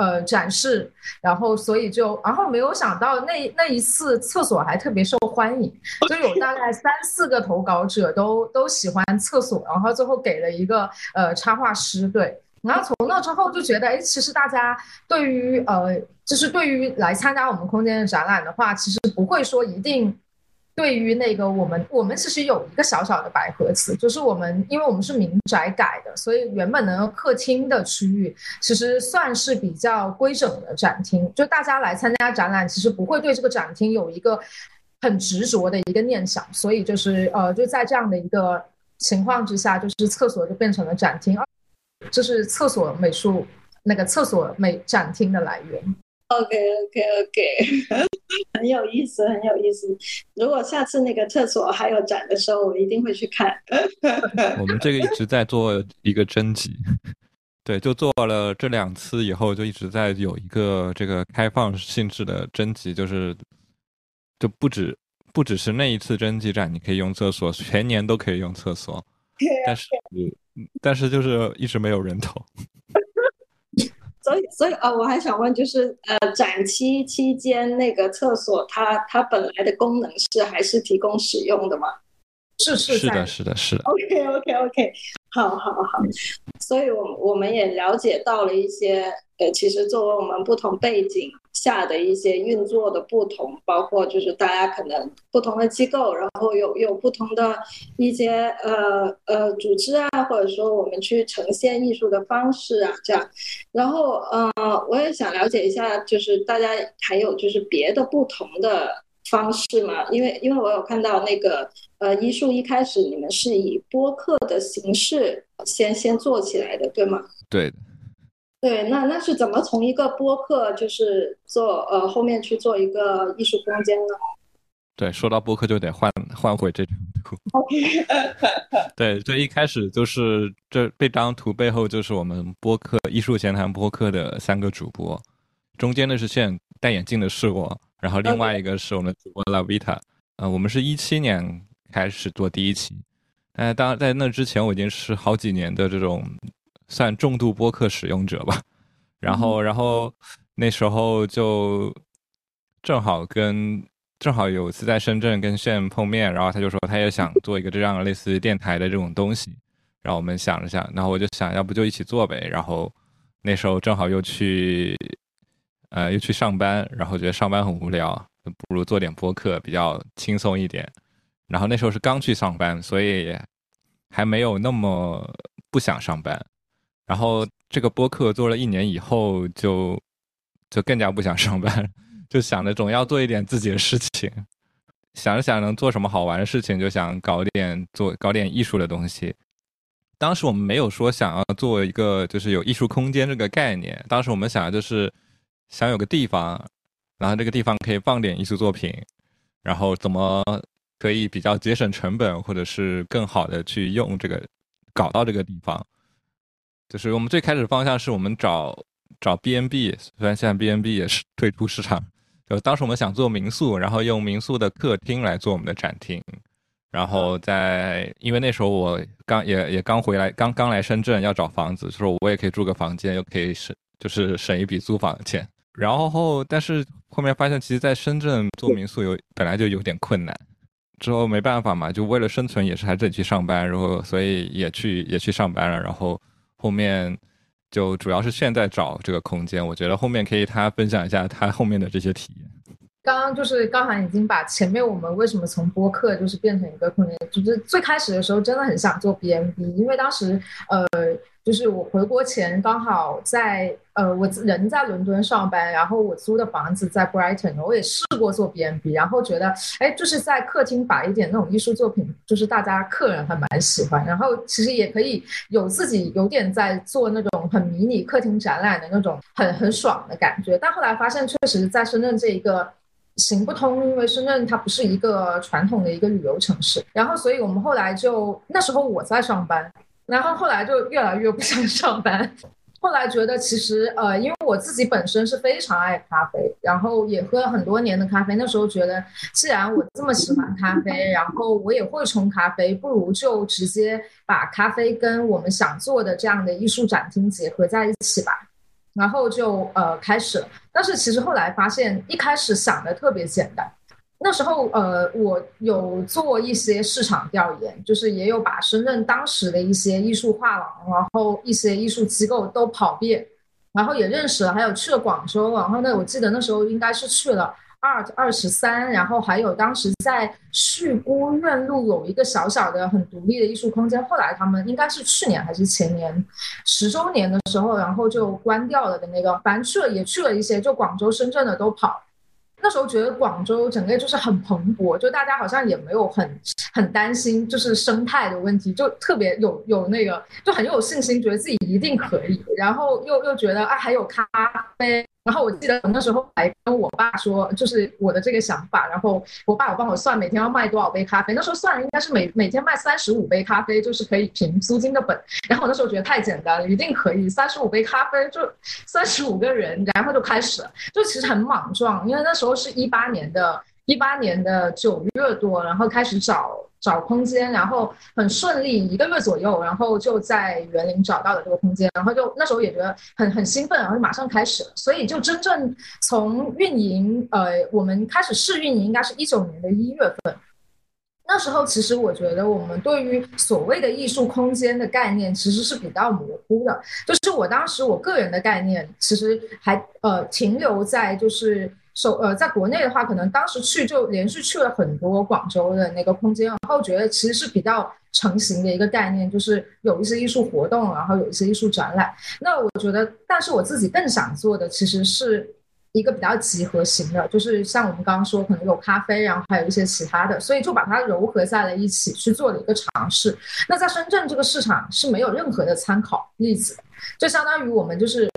呃，展示，然后所以就，然后没有想到那那一次厕所还特别受欢迎，就有大概三四个投稿者都都喜欢厕所，然后最后给了一个呃插画师，对，然后从那之后就觉得，哎，其实大家对于呃，就是对于来参加我们空间的展览的话，其实不会说一定。对于那个我们，我们其实有一个小小的百合词，就是我们，因为我们是民宅改的，所以原本的客厅的区域其实算是比较规整的展厅。就大家来参加展览，其实不会对这个展厅有一个很执着的一个念想，所以就是呃，就在这样的一个情况之下，就是厕所就变成了展厅，这是厕所美术那个厕所美展厅的来源。OK OK OK，很有意思，很有意思。如果下次那个厕所还有展的时候，我一定会去看。我们这个一直在做一个征集，对，就做了这两次以后，就一直在有一个这个开放性质的征集，就是就不止不只是那一次征集展，你可以用厕所，全年都可以用厕所。但是但是就是一直没有人投。所以所以呃，我还想问，就是呃，展期期间那个厕所它它本来的功能是还是提供使用的吗？是是是的，是的，是的。OK OK OK，好好好，所以我我们也了解到了一些呃，其实作为我们不同背景下的一些运作的不同，包括就是大家可能不同的机构，然后有有不同的一些呃呃组织啊，或者说我们去呈现艺术的方式啊，这样。然后呃，我也想了解一下，就是大家还有就是别的不同的。方式吗，因为因为我有看到那个呃，艺术一开始你们是以播客的形式先先做起来的，对吗？对的。对，那那是怎么从一个播客就是做呃后面去做一个艺术空间呢？对，说到播客就得换换回这张图。对，这一开始就是这这张图背后就是我们播客艺术闲谈播客的三个主播，中间的是现戴眼镜的是我。然后另外一个是我们主播 Lavita，呃，我们是一七年开始做第一期，但当在那之前我已经是好几年的这种算重度播客使用者吧。然后，然后那时候就正好跟正好有次在深圳跟炫碰面，然后他就说他也想做一个这样类似于电台的这种东西，然后我们想了想，然后我就想要不就一起做呗。然后那时候正好又去。呃，又去上班，然后觉得上班很无聊，不如做点播客比较轻松一点。然后那时候是刚去上班，所以还没有那么不想上班。然后这个播客做了一年以后，就就更加不想上班，就想着总要做一点自己的事情。想着想能做什么好玩的事情，就想搞点做搞点艺术的东西。当时我们没有说想要做一个就是有艺术空间这个概念，当时我们想的就是。想有个地方，然后这个地方可以放点艺术作品，然后怎么可以比较节省成本，或者是更好的去用这个搞到这个地方。就是我们最开始方向是我们找找 B N B，虽然现在 B N B 也是退出市场。就当时我们想做民宿，然后用民宿的客厅来做我们的展厅，然后在因为那时候我刚也也刚回来，刚刚来深圳要找房子，说我也可以住个房间，又可以省就是省一笔租房钱。然后，但是后面发现，其实在深圳做民宿有本来就有点困难，之后没办法嘛，就为了生存也是还得去上班，然后所以也去也去上班了。然后后面就主要是现在找这个空间，我觉得后面可以他分享一下他后面的这些体验。刚刚就是高涵已经把前面我们为什么从播客就是变成一个空间，就是最开始的时候真的很想做 BMB，因为当时呃。就是我回国前刚好在呃，我人在伦敦上班，然后我租的房子在 Brighton，我也试过做 B N B，然后觉得哎，就是在客厅摆一点那种艺术作品，就是大家客人还蛮喜欢，然后其实也可以有自己有点在做那种很迷你客厅展览的那种很很爽的感觉，但后来发现确实在深圳这一个。行不通，因为深圳它不是一个传统的一个旅游城市，然后所以我们后来就那时候我在上班。然后后来就越来越不想上班，后来觉得其实呃，因为我自己本身是非常爱咖啡，然后也喝了很多年的咖啡。那时候觉得，既然我这么喜欢咖啡，然后我也会冲咖啡，不如就直接把咖啡跟我们想做的这样的艺术展厅结合在一起吧。然后就呃开始了，但是其实后来发现，一开始想的特别简单。那时候，呃，我有做一些市场调研，就是也有把深圳当时的一些艺术画廊，然后一些艺术机构都跑遍，然后也认识了，还有去了广州，然后呢，我记得那时候应该是去了 Art 二十三，然后还有当时在旭姑苑路有一个小小的很独立的艺术空间，后来他们应该是去年还是前年十周年的时候，然后就关掉了的那个，反正去了也去了一些，就广州、深圳的都跑。那时候觉得广州整个就是很蓬勃，就大家好像也没有很很担心就是生态的问题，就特别有有那个就很有信心，觉得自己一定可以，然后又又觉得啊还有咖啡。然后我记得我那时候还跟我爸说，就是我的这个想法。然后我爸有帮我算每天要卖多少杯咖啡。那时候算，应该是每每天卖三十五杯咖啡，就是可以平租金的本。然后我那时候觉得太简单了，一定可以，三十五杯咖啡就三十五个人，然后就开始了，就其实很莽撞，因为那时候是一八年的一八年的九月多，然后开始找找空间，然后很顺利，一个月左右，然后就在园林找到了这个空间，然后就那时候也觉得很很兴奋，然后马上开始了。所以就真正从运营，呃，我们开始试运营应该是一九年的一月份。那时候其实我觉得我们对于所谓的艺术空间的概念其实是比较模糊的，就是我当时我个人的概念其实还呃停留在就是首呃在国内的话，可能当时去就连续去了很多广州的那个空间，然后觉得其实是比较成型的一个概念，就是有一些艺术活动，然后有一些艺术展览。那我觉得，但是我自己更想做的其实是。一个比较集合型的，就是像我们刚刚说，可能有咖啡，然后还有一些其他的，所以就把它糅合在了一起去做了一个尝试。那在深圳这个市场是没有任何的参考例子，就相当于我们就是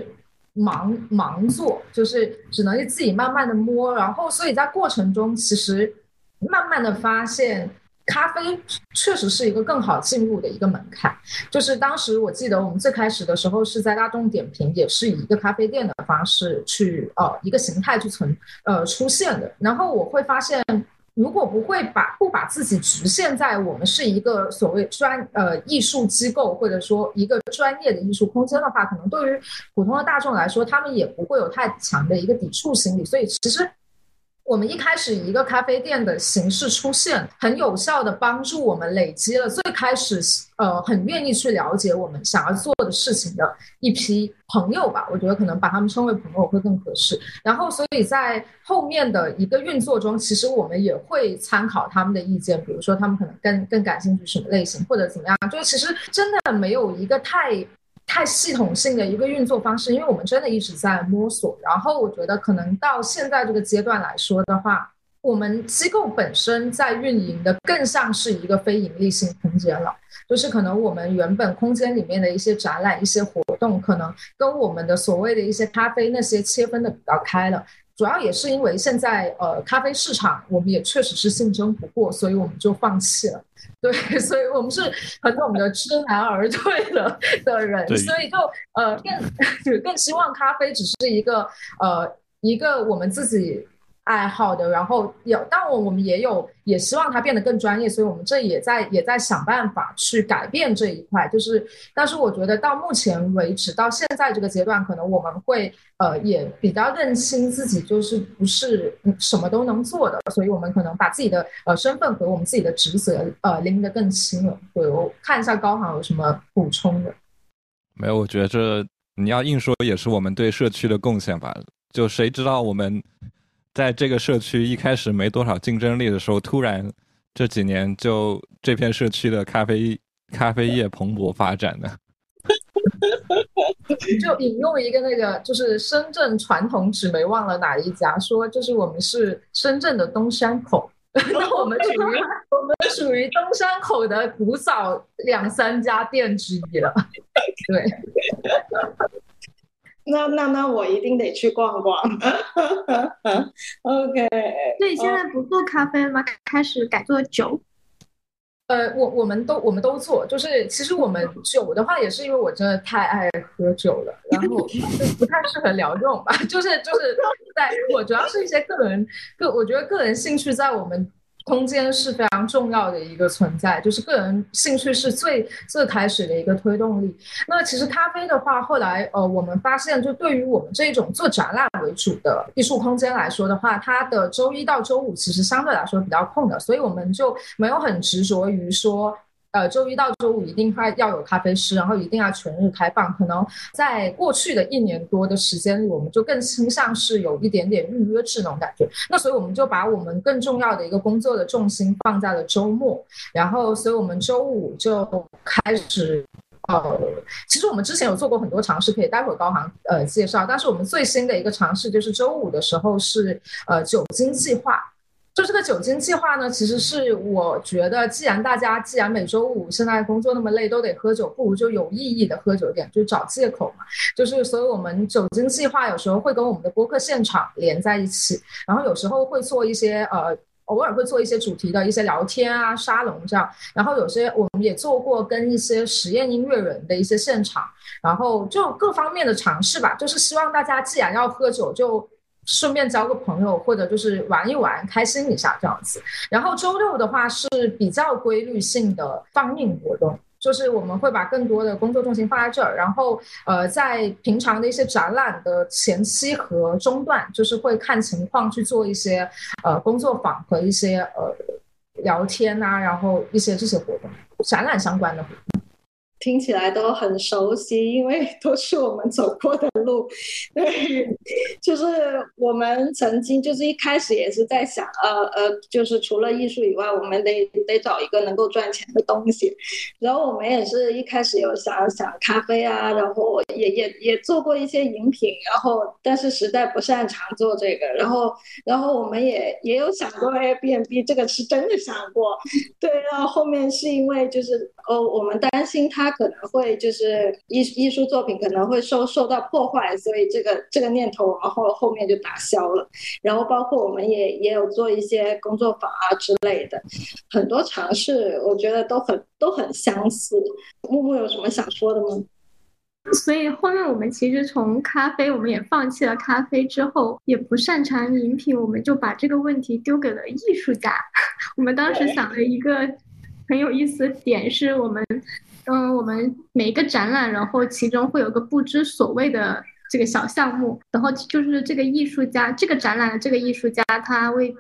盲盲做，就是只能自己慢慢的摸，然后所以在过程中其实慢慢的发现。咖啡确实是一个更好进入的一个门槛，就是当时我记得我们最开始的时候是在大众点评，也是以一个咖啡店的方式去呃一个形态去存呃出现的。然后我会发现，如果不会把不把自己局限在我们是一个所谓专呃艺术机构或者说一个专业的艺术空间的话，可能对于普通的大众来说，他们也不会有太强的一个抵触心理。所以其实。我们一开始一个咖啡店的形式出现，很有效的帮助我们累积了最开始呃很愿意去了解我们想要做的事情的一批朋友吧。我觉得可能把他们称为朋友会更合适。然后，所以在后面的一个运作中，其实我们也会参考他们的意见，比如说他们可能更更感兴趣什么类型，或者怎么样。就其实真的没有一个太。太系统性的一个运作方式，因为我们真的一直在摸索。然后我觉得可能到现在这个阶段来说的话，我们机构本身在运营的更像是一个非盈利性空间了。就是可能我们原本空间里面的一些展览、一些活动，可能跟我们的所谓的一些咖啡那些切分的比较开了。主要也是因为现在呃咖啡市场我们也确实是竞争不过，所以我们就放弃了。对，所以我们是很懂得知难而退的的人，所以就呃更 就更希望咖啡只是一个呃一个我们自己。爱好的，然后有，但我我们也有，也希望它变得更专业，所以我们这也在也在想办法去改变这一块。就是，但是我觉得到目前为止，到现在这个阶段，可能我们会呃也比较认清自己，就是不是什么都能做的，所以我们可能把自己的呃身份和我们自己的职责呃拎得更清了。对我看一下高航有什么补充的？没有，我觉得这你要硬说也是我们对社区的贡献吧。就谁知道我们。在这个社区一开始没多少竞争力的时候，突然这几年就这片社区的咖啡咖啡业蓬勃发展的。就引用一个那个，就是深圳传统纸媒忘了哪一家说，就是我们是深圳的东山口，那我们属于 我们属于东山口的古早两三家店之一了。对。那那那我一定得去逛逛。OK。所以现在不做咖啡了吗？开始改做酒。呃，我我们都我们都做，就是其实我们酒的话，也是因为我真的太爱喝酒了，然后就不太适合聊这种吧。就是就是在我主要是一些个人个，我觉得个人兴趣在我们。空间是非常重要的一个存在，就是个人兴趣是最最开始的一个推动力。那其实咖啡的话，后来呃，我们发现，就对于我们这种做展览为主的艺术空间来说的话，它的周一到周五其实相对来说比较空的，所以我们就没有很执着于说。呃，周一到周五一定会要有咖啡师，然后一定要全日开放。可能在过去的一年多的时间里，我们就更倾向是有一点点预约制那种感觉。那所以我们就把我们更重要的一个工作的重心放在了周末，然后所以我们周五就开始。呃，其实我们之前有做过很多尝试，可以待会儿高航呃介绍。但是我们最新的一个尝试就是周五的时候是呃酒精计划。就这个酒精计划呢，其实是我觉得，既然大家既然每周五现在工作那么累都得喝酒，不如就有意义的喝酒点，就找借口嘛。就是所以我们酒精计划有时候会跟我们的播客现场连在一起，然后有时候会做一些呃，偶尔会做一些主题的一些聊天啊、沙龙这样。然后有些我们也做过跟一些实验音乐人的一些现场，然后就各方面的尝试吧。就是希望大家既然要喝酒，就。顺便交个朋友，或者就是玩一玩，开心一下这样子。然后周六的话是比较规律性的放映活动。就是我们会把更多的工作重心放在这儿，然后呃，在平常的一些展览的前期和中段，就是会看情况去做一些呃工作坊和一些呃聊天啊，然后一些这些活动，展览相关的活动。听起来都很熟悉，因为都是我们走过的路。对，就是我们曾经就是一开始也是在想，呃呃，就是除了艺术以外，我们得得找一个能够赚钱的东西。然后我们也是一开始有想想咖啡啊，然后也也也做过一些饮品，然后但是实在不擅长做这个。然后然后我们也也有想过 Airbnb，这个是真的想过。对，然后后面是因为就是哦，我们担心他。可能会就是艺艺术作品可能会受受到破坏，所以这个这个念头我们后后面就打消了。然后包括我们也也有做一些工作坊啊之类的，很多尝试我觉得都很都很相似。木木有什么想说的吗？所以后面我们其实从咖啡，我们也放弃了咖啡之后，也不擅长饮品，我们就把这个问题丢给了艺术家。我们当时想了一个很有意思的点，是我们。嗯，我们每一个展览，然后其中会有个不知所谓的这个小项目，然后就是这个艺术家，这个展览的这个艺术家，他会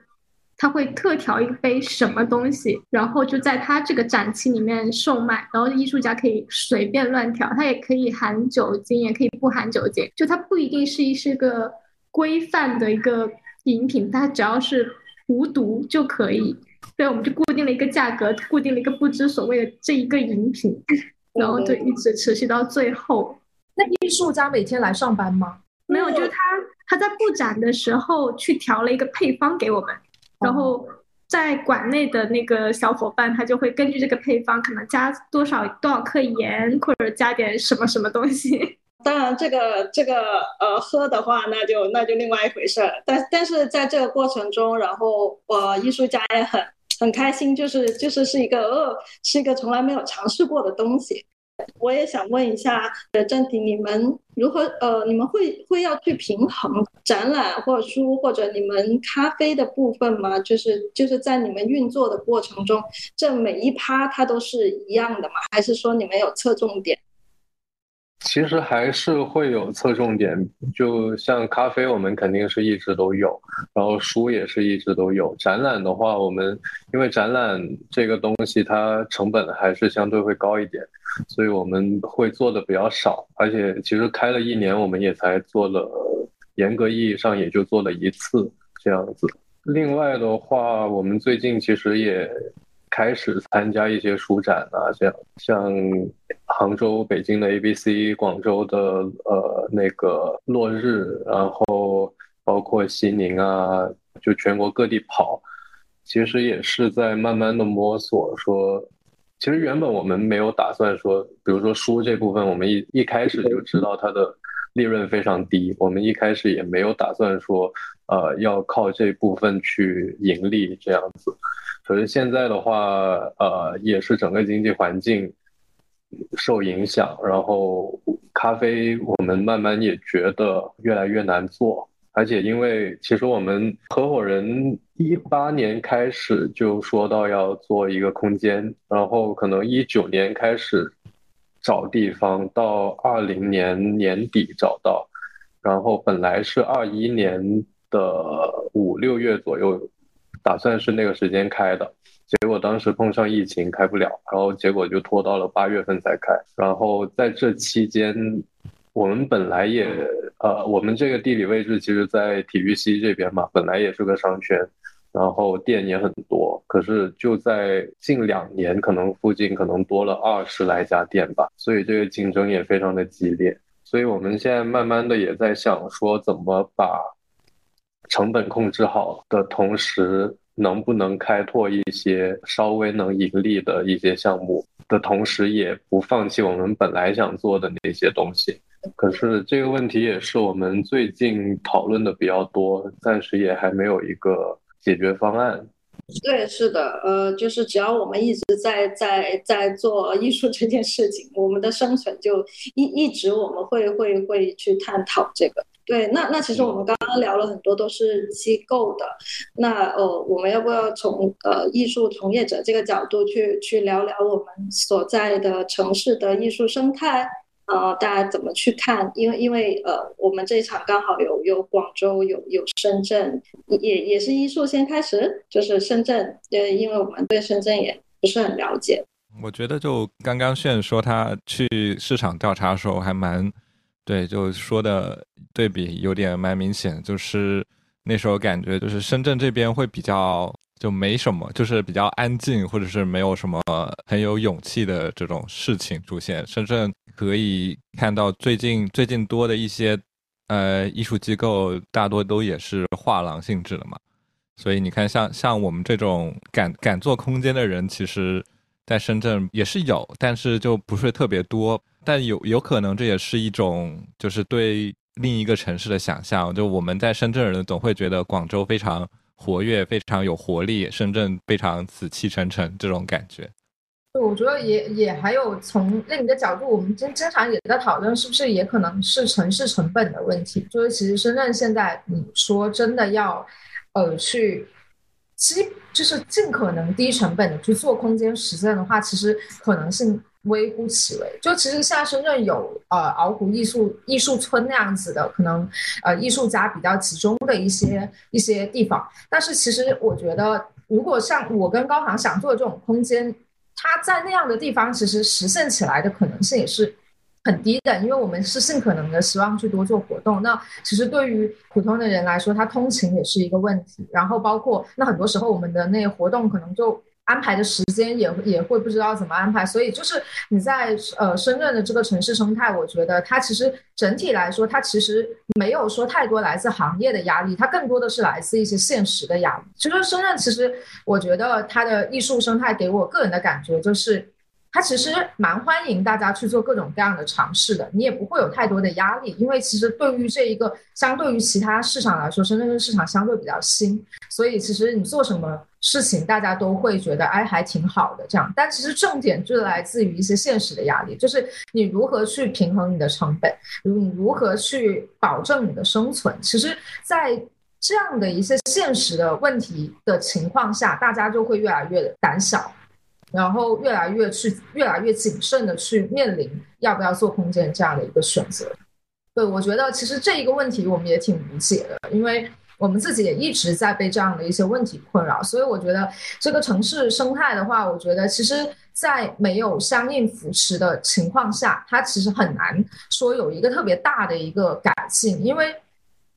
他会特调一杯什么东西，然后就在他这个展期里面售卖，然后艺术家可以随便乱调，他也可以含酒精，也可以不含酒精，就它不一定是一是个规范的一个饮品，它只要是无毒就可以。对，我们就固定了一个价格，固定了一个不知所谓的这一个饮品，然后就一直持续到最后。那艺术家每天来上班吗？没有，就是他他在布展的时候去调了一个配方给我们，然后在馆内的那个小伙伴他就会根据这个配方，可能加多少多少克盐，或者加点什么什么东西。当然，这个这个呃喝的话，那就那就另外一回事儿。但但是在这个过程中，然后我艺术家也很。很开心，就是就是是一个呃，是一个从来没有尝试过的东西。我也想问一下，呃，郑婷，你们如何呃，你们会会要去平衡展览或者书或者你们咖啡的部分吗？就是就是在你们运作的过程中，这每一趴它都是一样的吗？还是说你们有侧重点？其实还是会有侧重点，就像咖啡，我们肯定是一直都有，然后书也是一直都有。展览的话，我们因为展览这个东西它成本还是相对会高一点，所以我们会做的比较少。而且其实开了一年，我们也才做了，严格意义上也就做了一次这样子。另外的话，我们最近其实也。开始参加一些书展啊，这样像杭州、北京的 ABC，广州的呃那个落日，然后包括西宁啊，就全国各地跑，其实也是在慢慢的摸索。说，其实原本我们没有打算说，比如说书这部分，我们一一开始就知道它的利润非常低，我们一开始也没有打算说，呃，要靠这部分去盈利这样子。可是现在的话，呃，也是整个经济环境受影响，然后咖啡我们慢慢也觉得越来越难做，而且因为其实我们合伙人一八年开始就说到要做一个空间，然后可能一九年开始找地方，到二零年年底找到，然后本来是二一年的五六月左右。打算是那个时间开的，结果当时碰上疫情开不了，然后结果就拖到了八月份才开。然后在这期间，我们本来也呃，我们这个地理位置其实，在体育西这边嘛，本来也是个商圈，然后店也很多。可是就在近两年，可能附近可能多了二十来家店吧，所以这个竞争也非常的激烈。所以我们现在慢慢的也在想说，怎么把。成本控制好的同时，能不能开拓一些稍微能盈利的一些项目的同时，也不放弃我们本来想做的那些东西。可是这个问题也是我们最近讨论的比较多，暂时也还没有一个解决方案。对，是的，呃，就是只要我们一直在在在做艺术这件事情，我们的生存就一一直我们会会会去探讨这个。对，那那其实我们刚刚聊了很多都是机构的，那呃，我们要不要从呃艺术从业者这个角度去去聊聊我们所在的城市的艺术生态？呃，大家怎么去看？因为因为呃，我们这一场刚好有有广州，有有深圳，也也是艺术先开始，就是深圳。对，因为我们对深圳也不是很了解。我觉得就刚刚炫说他去市场调查的时候还蛮，对，就说的对比有点蛮明显，就是那时候感觉就是深圳这边会比较就没什么，就是比较安静，或者是没有什么很有勇气的这种事情出现。深圳可以看到最近最近多的一些呃艺术机构，大多都也是画廊性质的嘛，所以你看像像我们这种敢敢做空间的人，其实。在深圳也是有，但是就不是特别多。但有有可能这也是一种，就是对另一个城市的想象。就我们在深圳人总会觉得广州非常活跃，非常有活力，深圳非常死气沉沉这种感觉。对，我觉得也也还有从另一个角度，我们经经常也在讨论，是不是也可能是城市成本的问题。就是其实深圳现在你说真的要，呃，去。基就是尽可能低成本的去做空间实现的话，其实可能性微乎其微。就其实现在深圳有呃鳌湖艺术艺术村那样子的，可能呃艺术家比较集中的一些一些地方。但是其实我觉得，如果像我跟高航想做的这种空间，它在那样的地方，其实实现起来的可能性也是。很低的，因为我们是尽可能的希望去多做活动。那其实对于普通的人来说，他通勤也是一个问题。然后包括那很多时候我们的那个活动可能就。安排的时间也也会不知道怎么安排，所以就是你在呃深圳的这个城市生态，我觉得它其实整体来说，它其实没有说太多来自行业的压力，它更多的是来自一些现实的压力。其实深圳其实我觉得它的艺术生态给我个人的感觉就是。它其实蛮欢迎大家去做各种各样的尝试的，你也不会有太多的压力，因为其实对于这一个相对于其他市场来说，深圳的市场相对比较新，所以其实你做什么事情，大家都会觉得哎还挺好的这样。但其实重点就来自于一些现实的压力，就是你如何去平衡你的成本，你如何去保证你的生存。其实，在这样的一些现实的问题的情况下，大家就会越来越胆小。然后越来越去，越来越谨慎的去面临要不要做空间这样的一个选择。对我觉得其实这一个问题我们也挺理解的，因为我们自己也一直在被这样的一些问题困扰。所以我觉得这个城市生态的话，我觉得其实在没有相应扶持的情况下，它其实很难说有一个特别大的一个改进，因为。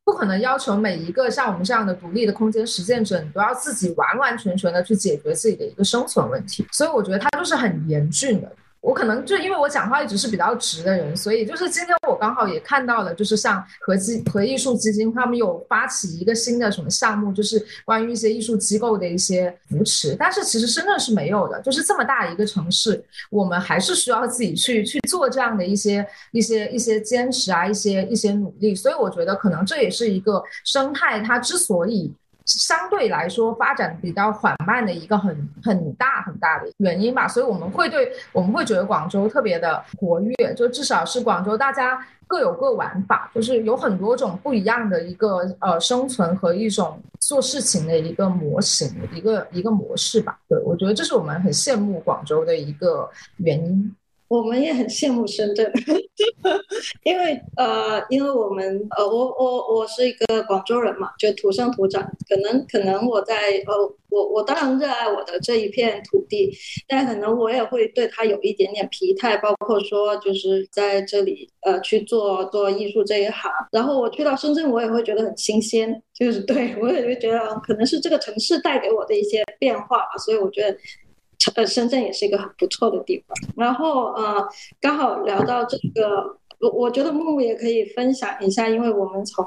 不可能要求每一个像我们这样的独立的空间实践者，你都要自己完完全全的去解决自己的一个生存问题，所以我觉得它就是很严峻的。我可能就因为我讲话一直是比较直的人，所以就是今天我刚好也看到了，就是像和基和艺术基金他们有发起一个新的什么项目，就是关于一些艺术机构的一些扶持。但是其实深圳是没有的，就是这么大一个城市，我们还是需要自己去去做这样的一些一些一些坚持啊，一些一些努力。所以我觉得可能这也是一个生态，它之所以。相对来说发展比较缓慢的一个很很大很大的原因吧，所以我们会对我们会觉得广州特别的活跃，就至少是广州大家各有各玩法，就是有很多种不一样的一个呃生存和一种做事情的一个模型，一个一个模式吧。对我觉得这是我们很羡慕广州的一个原因。我们也很羡慕深圳，因为呃，因为我们呃，我我我是一个广州人嘛，就土生土长。可能可能我在呃，我我当然热爱我的这一片土地，但可能我也会对它有一点点疲态，包括说就是在这里呃去做做艺术这一行。然后我去到深圳，我也会觉得很新鲜，就是 对我也会觉得可能是这个城市带给我的一些变化吧，所以我觉得。呃，深圳也是一个很不错的地方。然后呃，刚好聊到这个，我我觉得木木也可以分享一下，因为我们从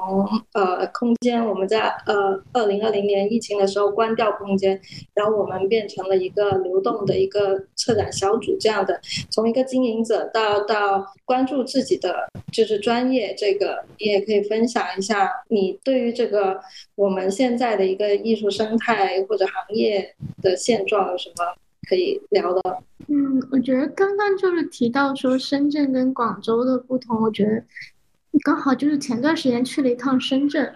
呃空间，我们在呃二零二零年疫情的时候关掉空间，然后我们变成了一个流动的一个策展小组这样的，从一个经营者到到关注自己的就是专业，这个你也可以分享一下你对于这个我们现在的一个艺术生态或者行业的现状有什么？可以聊的，嗯，我觉得刚刚就是提到说深圳跟广州的不同，我觉得刚好就是前段时间去了一趟深圳，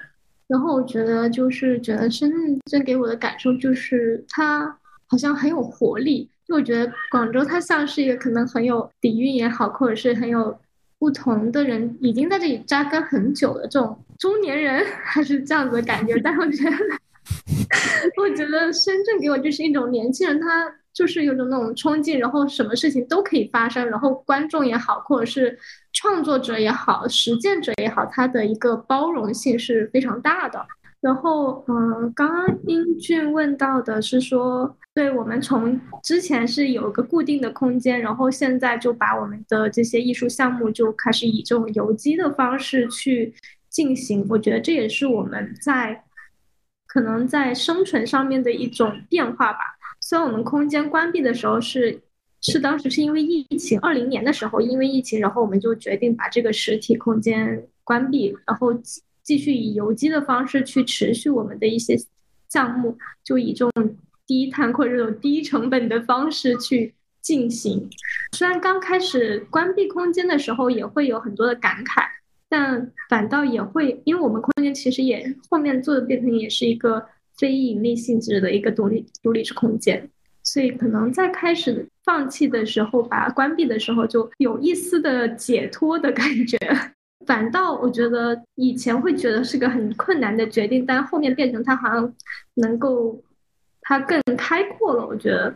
然后我觉得就是觉得深圳给我的感受就是它好像很有活力，就我觉得广州它像是一个可能很有底蕴也好，或者是很有不同的人已经在这里扎根很久的这种中年人，还是这样子的感觉。但我觉得，我觉得深圳给我就是一种年轻人，他。就是有种那种冲劲，然后什么事情都可以发生，然后观众也好，或者是创作者也好，实践者也好，他的一个包容性是非常大的。然后，嗯，刚刚英俊问到的是说，对我们从之前是有个固定的空间，然后现在就把我们的这些艺术项目就开始以这种游击的方式去进行。我觉得这也是我们在可能在生存上面的一种变化吧。虽然我们空间关闭的时候是是当时是因为疫情，二零年的时候因为疫情，然后我们就决定把这个实体空间关闭，然后继续以游击的方式去持续我们的一些项目，就以这种低碳或者这种低成本的方式去进行。虽然刚开始关闭空间的时候也会有很多的感慨，但反倒也会，因为我们空间其实也后面做的变成也是一个。非盈利性质的一个独立独立式空间，所以可能在开始放弃的时候，把它关闭的时候，就有一丝的解脱的感觉。反倒我觉得以前会觉得是个很困难的决定，但后面变成它好像能够它更开阔了。我觉得，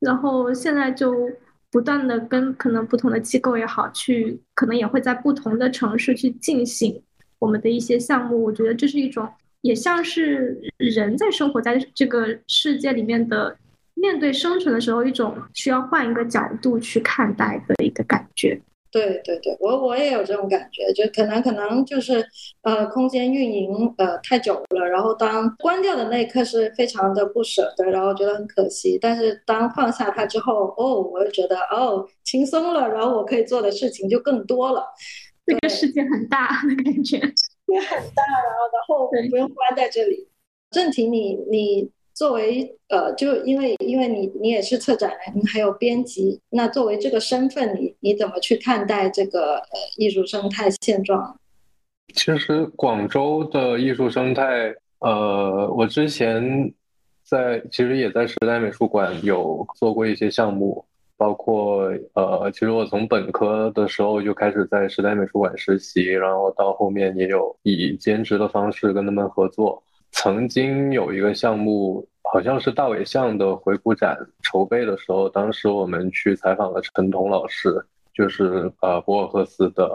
然后现在就不断的跟可能不同的机构也好，去可能也会在不同的城市去进行我们的一些项目。我觉得这是一种。也像是人在生活在这个世界里面的，面对生存的时候，一种需要换一个角度去看待的一个感觉。对对对，我我也有这种感觉，就可能可能就是呃，空间运营呃太久了，然后当关掉的那一刻是非常的不舍得，然后觉得很可惜。但是当放下它之后，哦，我又觉得哦轻松了，然后我可以做的事情就更多了。这个世界很大的感觉。也很大，然后然后不用关在这里。郑婷，你你作为呃，就因为因为你你也是策展人，还有编辑，那作为这个身份，你你怎么去看待这个呃艺术生态现状？其实广州的艺术生态，呃，我之前在其实也在时代美术馆有做过一些项目。包括呃，其实我从本科的时候就开始在时代美术馆实习，然后到后面也有以兼职的方式跟他们合作。曾经有一个项目，好像是大尾象的回顾展筹备的时候，当时我们去采访了陈彤老师，就是呃博尔赫斯的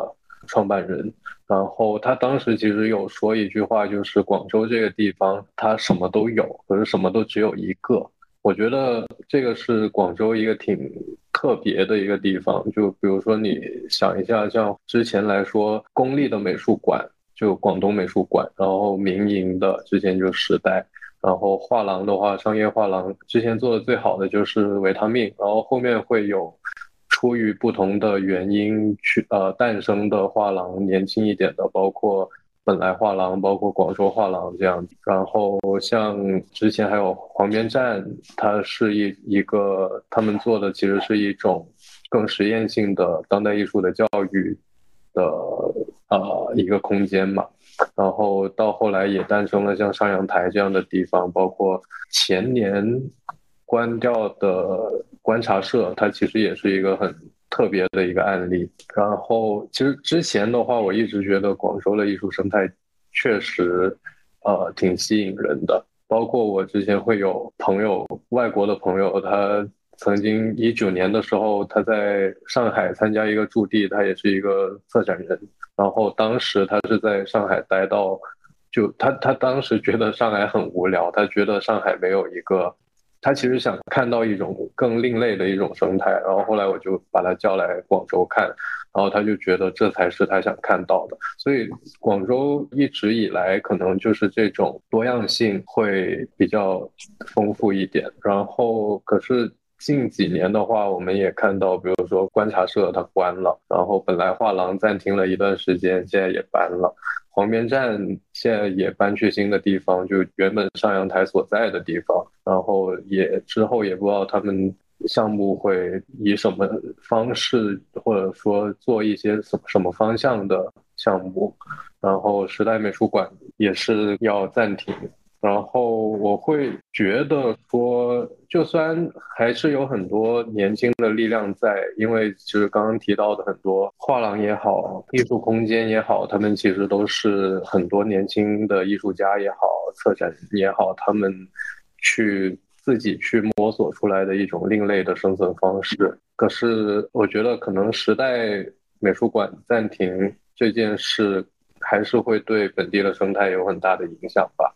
创办人。然后他当时其实有说一句话，就是广州这个地方它什么都有，可是什么都只有一个。我觉得这个是广州一个挺特别的一个地方，就比如说你想一下，像之前来说，公立的美术馆就广东美术馆，然后民营的之前就时代，然后画廊的话，商业画廊之前做的最好的就是维他命，然后后面会有出于不同的原因去呃诞生的画廊，年轻一点的，包括。本来画廊包括广州画廊这样，然后像之前还有黄边站，它是一一个他们做的其实是一种更实验性的当代艺术的教育的呃一个空间嘛，然后到后来也诞生了像上阳台这样的地方，包括前年关掉的观察社，它其实也是一个很。特别的一个案例，然后其实之前的话，我一直觉得广州的艺术生态确实，呃，挺吸引人的。包括我之前会有朋友，外国的朋友，他曾经一九年的时候，他在上海参加一个驻地，他也是一个策展人。然后当时他是在上海待到，就他他当时觉得上海很无聊，他觉得上海没有一个。他其实想看到一种更另类的一种生态，然后后来我就把他叫来广州看，然后他就觉得这才是他想看到的。所以广州一直以来可能就是这种多样性会比较丰富一点。然后可是近几年的话，我们也看到，比如说观察社它关了，然后本来画廊暂停了一段时间，现在也搬了。黄边站现在也搬去新的地方，就原本上阳台所在的地方，然后也之后也不知道他们项目会以什么方式，或者说做一些什么什么方向的项目，然后时代美术馆也是要暂停。然后我会觉得说，就算还是有很多年轻的力量在，因为就是刚刚提到的很多画廊也好，艺术空间也好，他们其实都是很多年轻的艺术家也好，策展也好，他们去自己去摸索出来的一种另类的生存方式。可是我觉得，可能时代美术馆暂停这件事，还是会对本地的生态有很大的影响吧。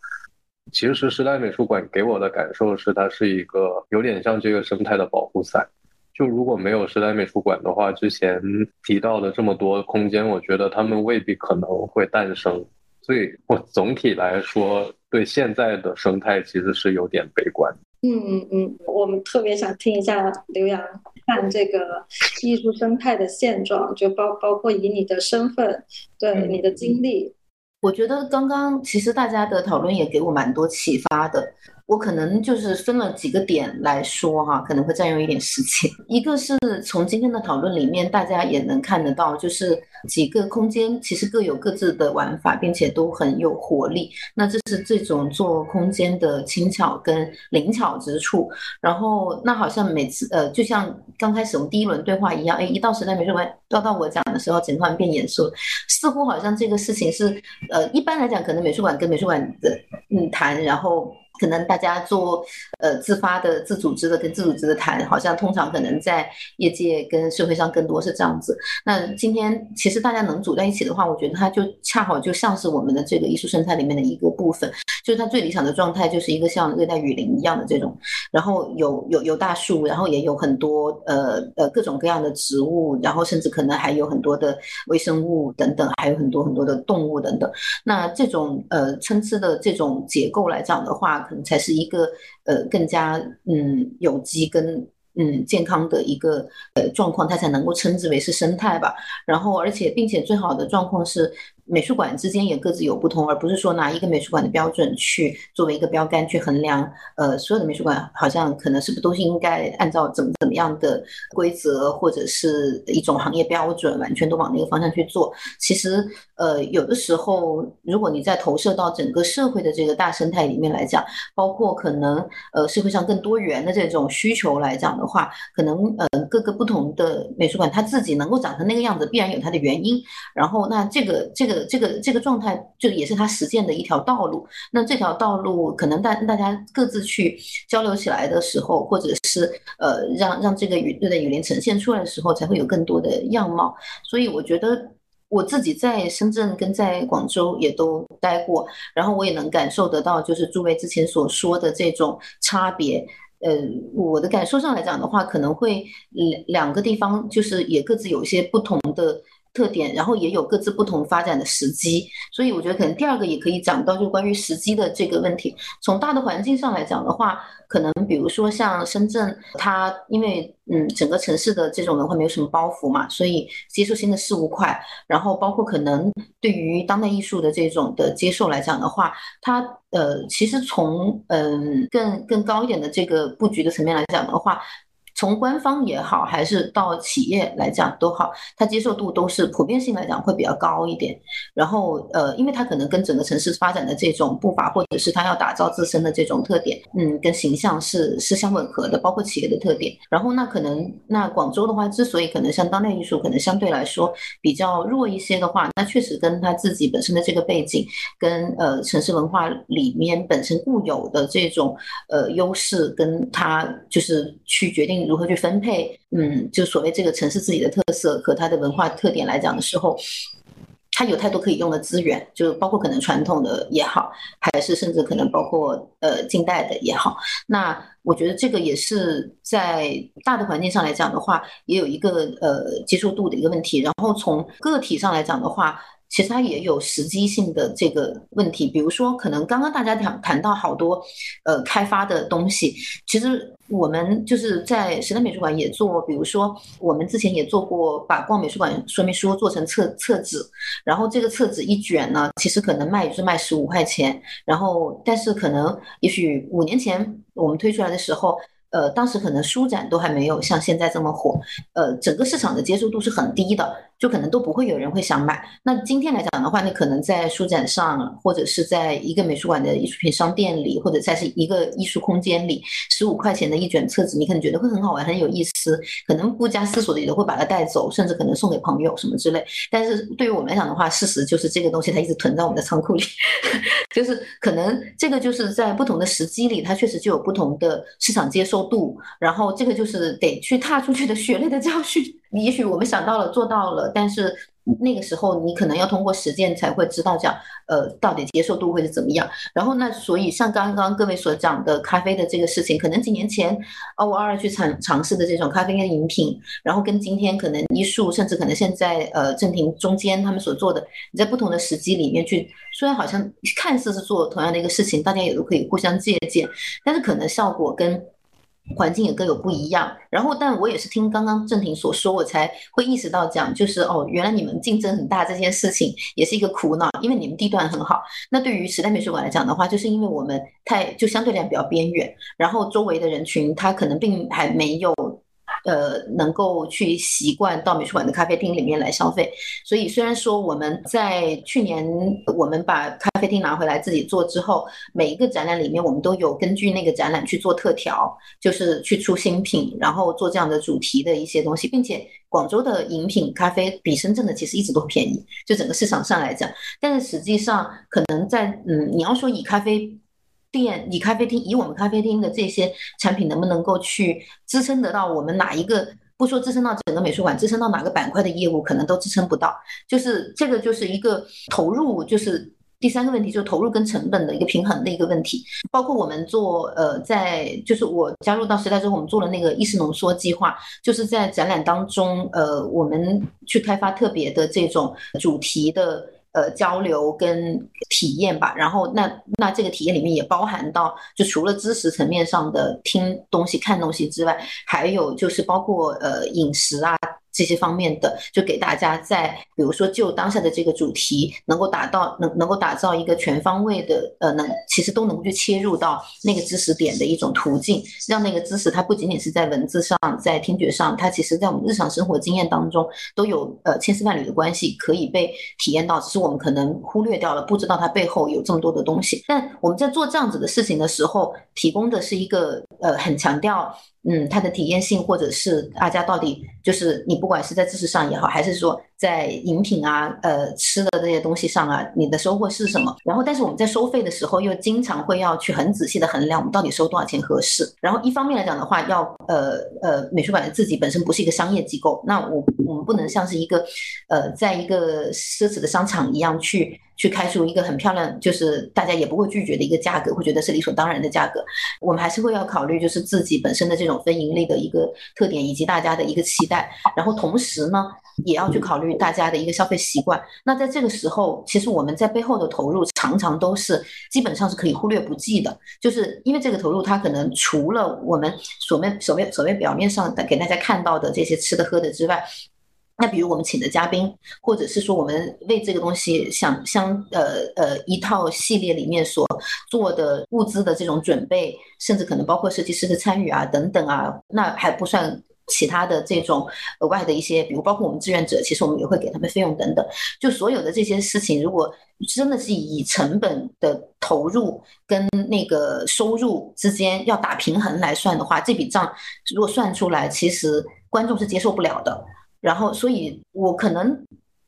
其实时代美术馆给我的感受是，它是一个有点像这个生态的保护伞。就如果没有时代美术馆的话，之前提到的这么多空间，我觉得他们未必可能会诞生。所以我总体来说，对现在的生态其实是有点悲观。嗯嗯嗯，我们特别想听一下刘洋看这个艺术生态的现状，就包包括以你的身份，对你的经历。我觉得刚刚其实大家的讨论也给我蛮多启发的。我可能就是分了几个点来说哈，可能会占用一点时间。一个是从今天的讨论里面，大家也能看得到，就是几个空间其实各有各自的玩法，并且都很有活力。那这是这种做空间的轻巧跟灵巧之处。然后那好像每次呃，就像刚开始我们第一轮对话一样，哎，一到时代美术馆要到我讲的时候，整段变严肃，似乎好像这个事情是呃，一般来讲可能美术馆跟美术馆的嗯谈，然后。可能大家做呃自发的、自组织的跟自组织的谈，好像通常可能在业界跟社会上更多是这样子。那今天其实大家能组在一起的话，我觉得它就恰好就像是我们的这个艺术生态里面的一个部分。就是它最理想的状态，就是一个像热带雨林一样的这种，然后有有有大树，然后也有很多呃呃各种各样的植物，然后甚至可能还有很多的微生物等等，还有很多很多的动物等等。那这种呃参差的这种结构来讲的话，才是一个呃更加嗯有机跟嗯健康的一个呃状况，它才能够称之为是生态吧。然后而且并且最好的状况是。美术馆之间也各自有不同，而不是说拿一个美术馆的标准去作为一个标杆去衡量。呃，所有的美术馆好像可能是不是都是应该按照怎么怎么样的规则或者是一种行业标准，完全都往那个方向去做？其实，呃，有的时候，如果你在投射到整个社会的这个大生态里面来讲，包括可能呃社会上更多元的这种需求来讲的话，可能呃各个不同的美术馆它自己能够长成那个样子，必然有它的原因。然后，那这个这个。这个这个状态，就也是他实践的一条道路。那这条道路，可能大大家各自去交流起来的时候，或者是呃，让让这个雨对的雨林呈现出来的时候，才会有更多的样貌。所以我觉得我自己在深圳跟在广州也都待过，然后我也能感受得到，就是诸位之前所说的这种差别。呃，我的感受上来讲的话，可能会两两个地方就是也各自有一些不同的。特点，然后也有各自不同发展的时机，所以我觉得可能第二个也可以讲到，就关于时机的这个问题。从大的环境上来讲的话。可能比如说像深圳，它因为嗯整个城市的这种文化没有什么包袱嘛，所以接受新的事物快。然后包括可能对于当代艺术的这种的接受来讲的话，它呃其实从嗯更更高一点的这个布局的层面来讲的话。从官方也好，还是到企业来讲都好，它接受度都是普遍性来讲会比较高一点。然后，呃，因为它可能跟整个城市发展的这种步伐，或者是它要打造自身的这种特点，嗯，跟形象是是相吻合的，包括企业的特点。然后，那可能那广州的话，之所以可能像当代艺术可能相对来说比较弱一些的话，那确实跟它自己本身的这个背景，跟呃城市文化里面本身固有的这种呃优势，跟它就是去决定。如何去分配？嗯，就所谓这个城市自己的特色和它的文化特点来讲的时候，它有太多可以用的资源，就包括可能传统的也好，还是甚至可能包括呃近代的也好。那我觉得这个也是在大的环境上来讲的话，也有一个呃接受度的一个问题。然后从个体上来讲的话。其实它也有时机性的这个问题，比如说，可能刚刚大家谈谈到好多，呃，开发的东西，其实我们就是在时代美术馆也做，比如说我们之前也做过，把逛美术馆说明书做成册册子，然后这个册子一卷呢，其实可能卖也是卖十五块钱，然后但是可能也许五年前我们推出来的时候。呃，当时可能书展都还没有像现在这么火，呃，整个市场的接受度是很低的，就可能都不会有人会想买。那今天来讲的话，你可能在书展上，或者是在一个美术馆的艺术品商店里，或者在是一个艺术空间里，十五块钱的一卷册子，你可能觉得会很好玩、很有意思，可能不加思索的也都会把它带走，甚至可能送给朋友什么之类。但是对于我们来讲的话，事实就是这个东西它一直囤在我们的仓库里，就是可能这个就是在不同的时机里，它确实就有不同的市场接受度，然后这个就是得去踏出去的血泪的教训。也许我们想到了做到了，但是那个时候你可能要通过实践才会知道，讲呃到底接受度会是怎么样。然后那所以像刚刚各位所讲的咖啡的这个事情，可能几年前偶尔去尝尝试的这种咖啡的饮品，然后跟今天可能医术，甚至可能现在呃正廷中间他们所做的，你在不同的时机里面去，虽然好像看似是做同样的一个事情，大家也都可以互相借鉴，但是可能效果跟。环境也各有不一样，然后，但我也是听刚刚郑婷所说，我才会意识到讲，就是哦，原来你们竞争很大这件事情也是一个苦恼，因为你们地段很好。那对于时代美术馆来讲的话，就是因为我们太就相对来讲比较边缘，然后周围的人群他可能并还没有。呃，能够去习惯到美术馆的咖啡厅里面来消费，所以虽然说我们在去年我们把咖啡厅拿回来自己做之后，每一个展览里面我们都有根据那个展览去做特调，就是去出新品，然后做这样的主题的一些东西，并且广州的饮品咖啡比深圳的其实一直都便宜，就整个市场上来讲，但是实际上可能在嗯，你要说以咖啡。店以咖啡厅，以我们咖啡厅的这些产品，能不能够去支撑得到我们哪一个？不说支撑到整个美术馆，支撑到哪个板块的业务，可能都支撑不到。就是这个，就是一个投入，就是第三个问题，就是投入跟成本的一个平衡的一个问题。包括我们做，呃，在就是我加入到时代之后，我们做了那个意识浓缩计划，就是在展览当中，呃，我们去开发特别的这种主题的。呃，交流跟体验吧，然后那那这个体验里面也包含到，就除了知识层面上的听东西、看东西之外，还有就是包括呃饮食啊。这些方面的，就给大家在，比如说就当下的这个主题，能够达到能能够打造一个全方位的，呃，能其实都能够去切入到那个知识点的一种途径，让那个知识它不仅仅是在文字上，在听觉上，它其实在我们日常生活经验当中都有呃千丝万缕的关系可以被体验到，只是我们可能忽略掉了，不知道它背后有这么多的东西。但我们在做这样子的事情的时候，提供的是一个呃很强调。嗯，它的体验性，或者是大家到底就是你不管是在知识上也好，还是说在饮品啊、呃吃的这些东西上啊，你的收获是什么？然后，但是我们在收费的时候，又经常会要去很仔细的衡量，我们到底收多少钱合适。然后，一方面来讲的话，要呃呃，美术馆自己本身不是一个商业机构，那我我们不能像是一个呃，在一个奢侈的商场一样去。去开出一个很漂亮，就是大家也不会拒绝的一个价格，会觉得是理所当然的价格。我们还是会要考虑，就是自己本身的这种非盈利的一个特点，以及大家的一个期待。然后同时呢，也要去考虑大家的一个消费习惯。那在这个时候，其实我们在背后的投入常常都是基本上是可以忽略不计的，就是因为这个投入，它可能除了我们所谓所谓所谓表面上的给大家看到的这些吃的喝的之外。那比如我们请的嘉宾，或者是说我们为这个东西想相呃呃一套系列里面所做的物资的这种准备，甚至可能包括设计师的参与啊等等啊，那还不算其他的这种额外的一些，比如包括我们志愿者，其实我们也会给他们费用等等。就所有的这些事情，如果真的是以成本的投入跟那个收入之间要打平衡来算的话，这笔账如果算出来，其实观众是接受不了的。然后，所以我可能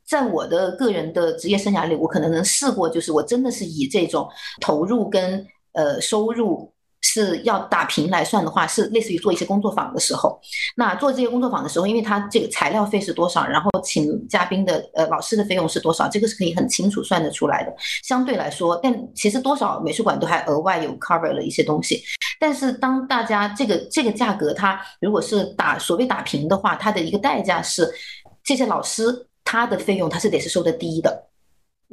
在我的个人的职业生涯里，我可能能试过，就是我真的是以这种投入跟呃收入是要打平来算的话，是类似于做一些工作坊的时候。那做这些工作坊的时候，因为它这个材料费是多少，然后请嘉宾的呃老师的费用是多少，这个是可以很清楚算得出来的。相对来说，但其实多少美术馆都还额外有 cover 了一些东西。但是当大家这个这个价格，它如果是打所谓打平的话，它的一个代价是，这些老师他的费用他是得是收的低的，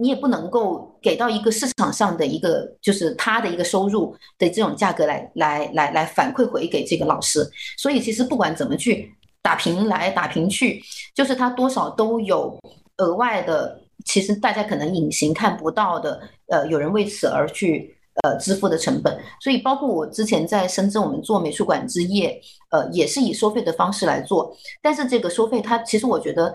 你也不能够给到一个市场上的一个就是他的一个收入的这种价格来来来来反馈回给这个老师。所以其实不管怎么去打平来打平去，就是他多少都有额外的，其实大家可能隐形看不到的，呃，有人为此而去。呃，支付的成本，所以包括我之前在深圳，我们做美术馆之夜，呃，也是以收费的方式来做。但是这个收费，它其实我觉得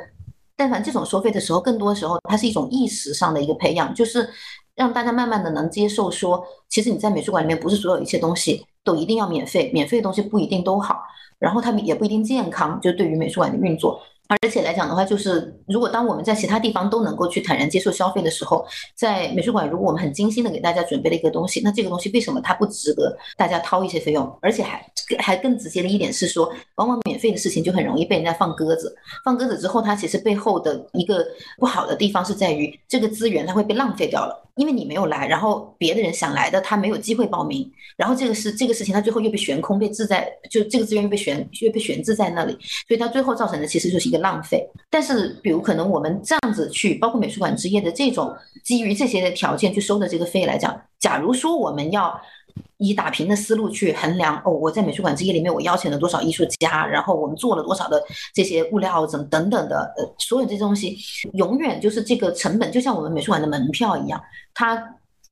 但凡这种收费的时候，更多时候它是一种意识上的一个培养，就是让大家慢慢的能接受说，其实你在美术馆里面不是所有一切东西都一定要免费，免费的东西不一定都好，然后他们也不一定健康，就对于美术馆的运作。而且来讲的话，就是如果当我们在其他地方都能够去坦然接受消费的时候，在美术馆，如果我们很精心的给大家准备了一个东西，那这个东西为什么它不值得大家掏一些费用？而且还还更直接的一点是说，往往免费的事情就很容易被人家放鸽子。放鸽子之后，它其实背后的一个不好的地方是在于，这个资源它会被浪费掉了。因为你没有来，然后别的人想来的，他没有机会报名，然后这个是这个事情，他最后又被悬空，被置在就这个资源又被悬又被悬置在那里，所以它最后造成的其实就是一个浪费。但是，比如可能我们这样子去，包括美术馆之夜的这种基于这些的条件去收的这个费来讲，假如说我们要。以打平的思路去衡量哦，我在美术馆之夜里面我邀请了多少艺术家，然后我们做了多少的这些物料怎等等的，呃，所有这些东西永远就是这个成本，就像我们美术馆的门票一样，它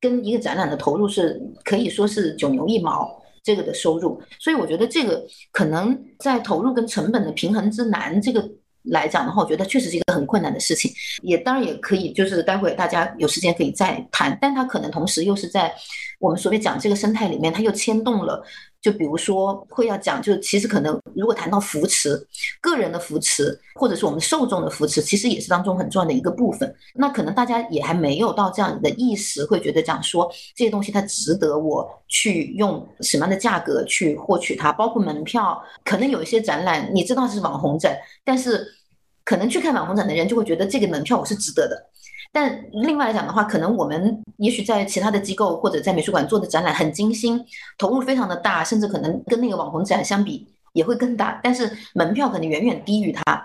跟一个展览的投入是可以说是九牛一毛这个的收入，所以我觉得这个可能在投入跟成本的平衡之难这个。来讲的话，我觉得确实是一个很困难的事情，也当然也可以，就是待会大家有时间可以再谈，但它可能同时又是在我们所谓讲这个生态里面，它又牵动了，就比如说会要讲，就其实可能如果谈到扶持个人的扶持，或者是我们受众的扶持，其实也是当中很重要的一个部分。那可能大家也还没有到这样的意识，会觉得讲说这些东西它值得我去用什么样的价格去获取它，包括门票，可能有一些展览你知道是网红展，但是。可能去看网红展的人就会觉得这个门票我是值得的，但另外来讲的话，可能我们也许在其他的机构或者在美术馆做的展览很精心，投入非常的大，甚至可能跟那个网红展相比也会更大，但是门票可能远远低于它。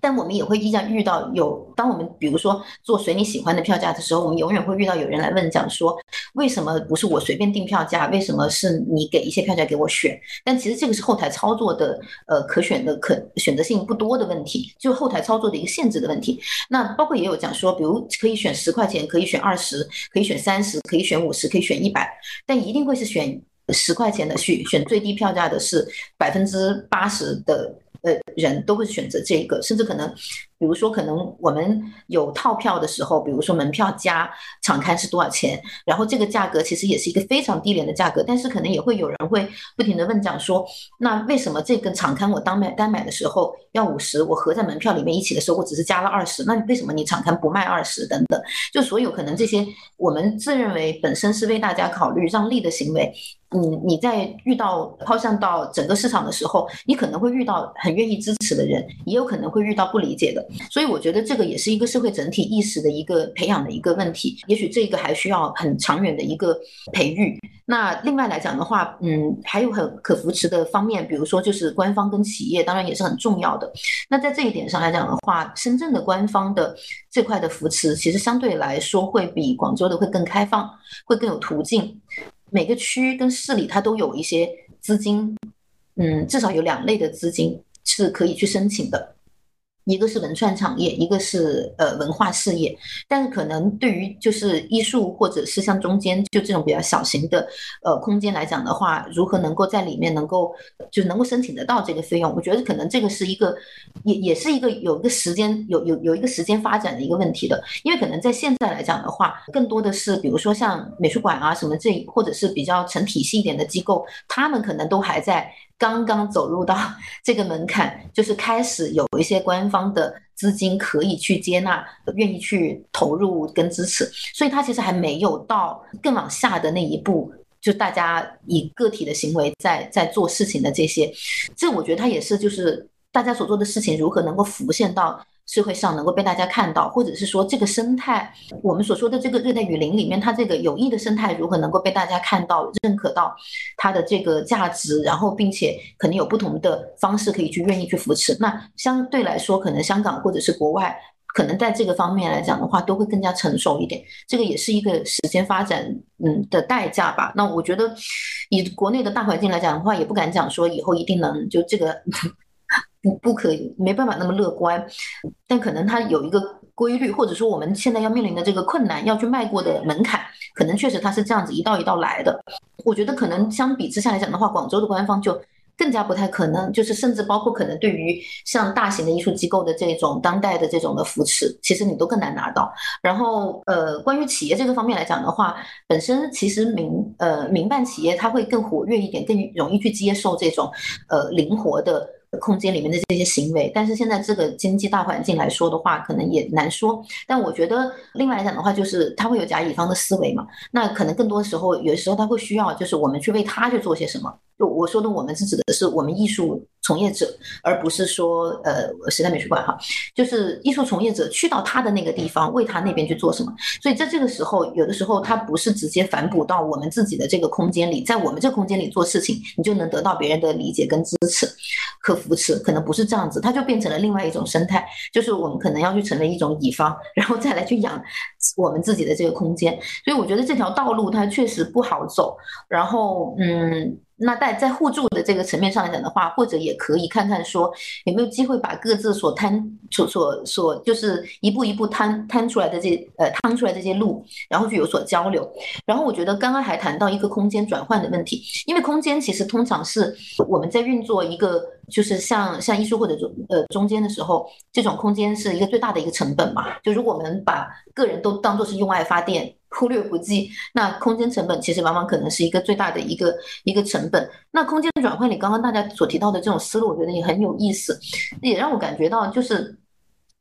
但我们也会依然遇到有，当我们比如说做随你喜欢的票价的时候，我们永远会遇到有人来问讲说，为什么不是我随便定票价？为什么是你给一些票价给我选？但其实这个是后台操作的，呃，可选的可选择性不多的问题，就后台操作的一个限制的问题。那包括也有讲说，比如可以选十块钱，可以选二十，可以选三十，可以选五十，可以选一百，但一定会是选十块钱的，去选最低票价的是百分之八十的。呃，人都会选择这一个，甚至可能，比如说，可能我们有套票的时候，比如说门票加场刊是多少钱，然后这个价格其实也是一个非常低廉的价格，但是可能也会有人会不停的问讲说，那为什么这个场刊我当买单买的时候要五十，我合在门票里面一起的时候我只是加了二十，那为什么你场刊不卖二十等等？就所有可能这些我们自认为本身是为大家考虑让利的行为。嗯，你在遇到抛向到整个市场的时候，你可能会遇到很愿意支持的人，也有可能会遇到不理解的。所以我觉得这个也是一个社会整体意识的一个培养的一个问题。也许这个还需要很长远的一个培育。那另外来讲的话，嗯，还有很可扶持的方面，比如说就是官方跟企业，当然也是很重要的。那在这一点上来讲的话，深圳的官方的这块的扶持，其实相对来说会比广州的会更开放，会更有途径。每个区跟市里，它都有一些资金，嗯，至少有两类的资金是可以去申请的。一个是文创产业，一个是呃文化事业，但是可能对于就是艺术或者是像中间就这种比较小型的呃空间来讲的话，如何能够在里面能够就能够申请得到这个费用？我觉得可能这个是一个也也是一个有一个时间有有有一个时间发展的一个问题的，因为可能在现在来讲的话，更多的是比如说像美术馆啊什么这或者是比较成体系一点的机构，他们可能都还在。刚刚走入到 这个门槛，就是开始有一些官方的资金可以去接纳，愿意去投入跟支持，所以它其实还没有到更往下的那一步，就大家以个体的行为在在做事情的这些，这我觉得它也是就是大家所做的事情如何能够浮现到。社会上能够被大家看到，或者是说这个生态，我们所说的这个热带雨林里面，它这个有益的生态如何能够被大家看到、认可到它的这个价值，然后并且可能有不同的方式可以去愿意去扶持。那相对来说，可能香港或者是国外，可能在这个方面来讲的话，都会更加成熟一点。这个也是一个时间发展嗯的代价吧。那我觉得以国内的大环境来讲的话，也不敢讲说以后一定能就这个。不不可以，没办法那么乐观，但可能它有一个规律，或者说我们现在要面临的这个困难，要去迈过的门槛，可能确实它是这样子一道一道来的。我觉得可能相比之下来讲的话，广州的官方就更加不太可能，就是甚至包括可能对于像大型的艺术机构的这种当代的这种的扶持，其实你都更难拿到。然后呃，关于企业这个方面来讲的话，本身其实民呃民办企业它会更活跃一点，更容易去接受这种呃灵活的。空间里面的这些行为，但是现在这个经济大环境来说的话，可能也难说。但我觉得另外来讲的话，就是他会有甲乙方的思维嘛，那可能更多的时候，有时候他会需要，就是我们去为他去做些什么。就我说的，我们是指的是我们艺术从业者，而不是说呃时代美术馆哈，就是艺术从业者去到他的那个地方，为他那边去做什么。所以在这个时候，有的时候他不是直接反哺到我们自己的这个空间里，在我们这个空间里做事情，你就能得到别人的理解跟支持和扶持，可能不是这样子，它就变成了另外一种生态，就是我们可能要去成为一种乙方，然后再来去养我们自己的这个空间。所以我觉得这条道路它确实不好走。然后嗯。那在在互助的这个层面上来讲的话，或者也可以看看说有没有机会把各自所摊所所所就是一步一步摊摊出来的这呃摊出来这些路，然后去有所交流。然后我觉得刚刚还谈到一个空间转换的问题，因为空间其实通常是我们在运作一个就是像像艺术或者中呃中间的时候，这种空间是一个最大的一个成本嘛。就如果我们把个人都当做是用爱发电。忽略不计，那空间成本其实往往可能是一个最大的一个一个成本。那空间转换里，刚刚大家所提到的这种思路，我觉得也很有意思，也让我感觉到，就是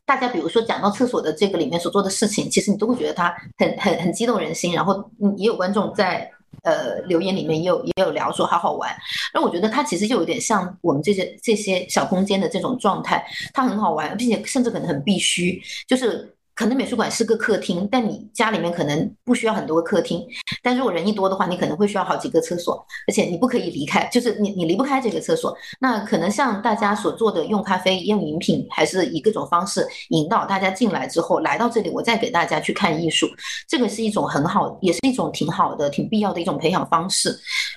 大家比如说讲到厕所的这个里面所做的事情，其实你都会觉得它很很很激动人心。然后也有观众在呃留言里面也有也有聊说好好玩。那我觉得它其实就有点像我们这些这些小空间的这种状态，它很好玩，并且甚至可能很必须，就是。可能美术馆是个客厅，但你家里面可能不需要很多个客厅。但如果人一多的话，你可能会需要好几个厕所，而且你不可以离开，就是你你离不开这个厕所。那可能像大家所做的，用咖啡、用饮品，还是以各种方式引导大家进来之后，来到这里，我再给大家去看艺术，这个是一种很好，也是一种挺好的、挺必要的一种培养方式。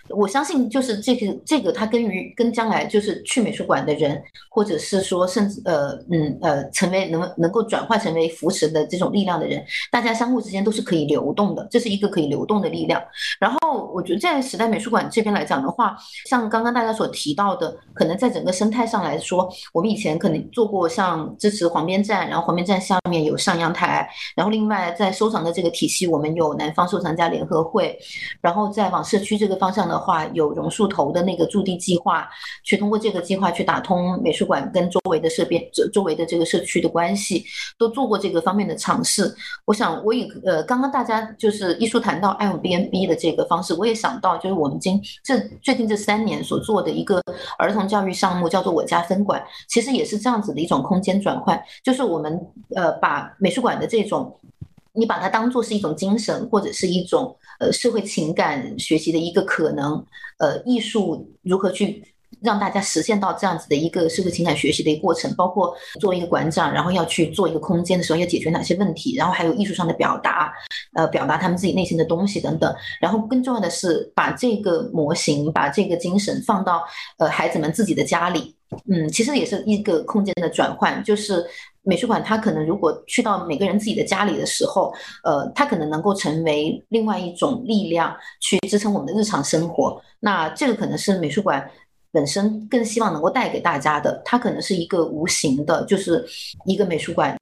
我相信，就是这个这个，它跟于跟将来就是去美术馆的人，或者是说甚至呃嗯呃，成为能能够转化成为扶持。的这种力量的人，大家相互之间都是可以流动的，这是一个可以流动的力量。然后我觉得在时代美术馆这边来讲的话，像刚刚大家所提到的，可能在整个生态上来说，我们以前可能做过像支持黄边站，然后黄边站下面有上阳台，然后另外在收藏的这个体系，我们有南方收藏家联合会，然后再往社区这个方向的话，有榕树头的那个驻地计划，去通过这个计划去打通美术馆跟周围的社边周周围的这个社区的关系，都做过这个方方面。的尝试，我想我以呃刚刚大家就是艺术谈到 M B N B 的这个方式，我也想到就是我们今这最近这三年所做的一个儿童教育项目，叫做我家分馆，其实也是这样子的一种空间转换，就是我们呃把美术馆的这种，你把它当做是一种精神或者是一种呃社会情感学习的一个可能，呃艺术如何去。让大家实现到这样子的一个社会情感学习的一个过程，包括作为一个馆长，然后要去做一个空间的时候，要解决哪些问题，然后还有艺术上的表达，呃，表达他们自己内心的东西等等。然后更重要的是，把这个模型，把这个精神放到呃孩子们自己的家里，嗯，其实也是一个空间的转换。就是美术馆，它可能如果去到每个人自己的家里的时候，呃，它可能能够成为另外一种力量，去支撑我们的日常生活。那这个可能是美术馆。本身更希望能够带给大家的，它可能是一个无形的，就是一个美术馆，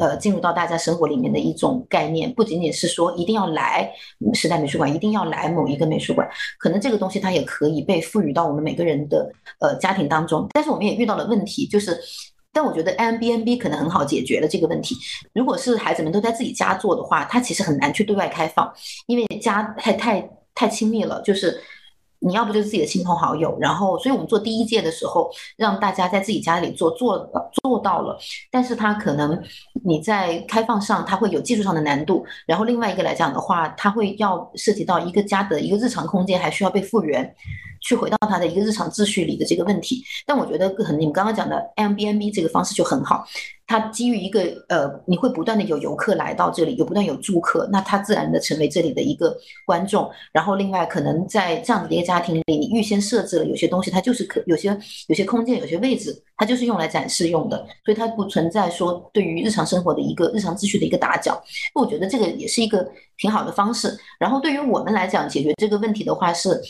呃，进入到大家生活里面的一种概念，不仅仅是说一定要来时代美术馆，一定要来某一个美术馆，可能这个东西它也可以被赋予到我们每个人的呃家庭当中。但是我们也遇到了问题，就是，但我觉得 M B N B 可能很好解决了这个问题。如果是孩子们都在自己家做的话，它其实很难去对外开放，因为家太太太亲密了，就是。你要不就是自己的亲朋好友，然后，所以我们做第一届的时候，让大家在自己家里做，做做到了，但是它可能你在开放上，它会有技术上的难度，然后另外一个来讲的话，它会要涉及到一个家的一个日常空间还需要被复原。去回到他的一个日常秩序里的这个问题，但我觉得很你们刚刚讲的 MBMB 这个方式就很好，它基于一个呃，你会不断的有游客来到这里，有不断有住客，那它自然的成为这里的一个观众。然后另外可能在这样的一个家庭里，你预先设置了有些东西，它就是可有些有些空间有些位置，它就是用来展示用的，所以它不存在说对于日常生活的一个日常秩序的一个打搅。我觉得这个也是一个挺好的方式。然后对于我们来讲，解决这个问题的话是。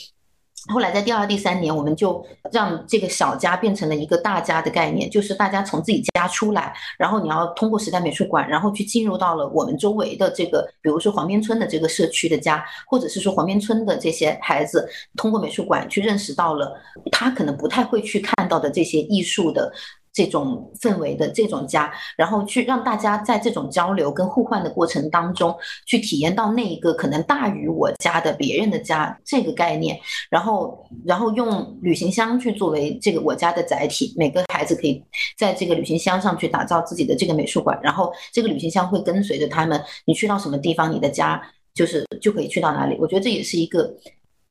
后来在第二、第三年，我们就让这个小家变成了一个大家的概念，就是大家从自己家出来，然后你要通过时代美术馆，然后去进入到了我们周围的这个，比如说黄边村的这个社区的家，或者是说黄边村的这些孩子，通过美术馆去认识到了他可能不太会去看到的这些艺术的。这种氛围的这种家，然后去让大家在这种交流跟互换的过程当中，去体验到那一个可能大于我家的别人的家这个概念，然后然后用旅行箱去作为这个我家的载体，每个孩子可以在这个旅行箱上去打造自己的这个美术馆，然后这个旅行箱会跟随着他们，你去到什么地方，你的家就是就可以去到哪里。我觉得这也是一个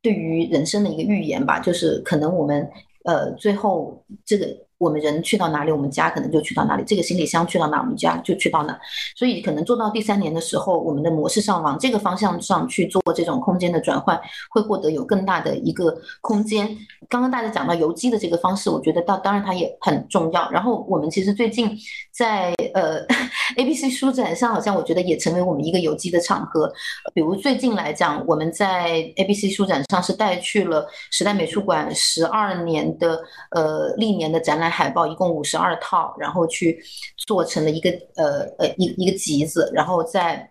对于人生的一个预言吧，就是可能我们呃最后这个。我们人去到哪里，我们家可能就去到哪里。这个行李箱去到哪，我们家就去到哪。所以可能做到第三年的时候，我们的模式上往这个方向上去做这种空间的转换，会获得有更大的一个空间。刚刚大家讲到邮寄的这个方式，我觉得到当然它也很重要。然后我们其实最近在呃 A B C 书展上，好像我觉得也成为我们一个有机的场合。比如最近来讲，我们在 A B C 书展上是带去了时代美术馆十二年的呃历年的展览。海报一共五十二套，然后去做成了一个呃呃一一个集子，然后在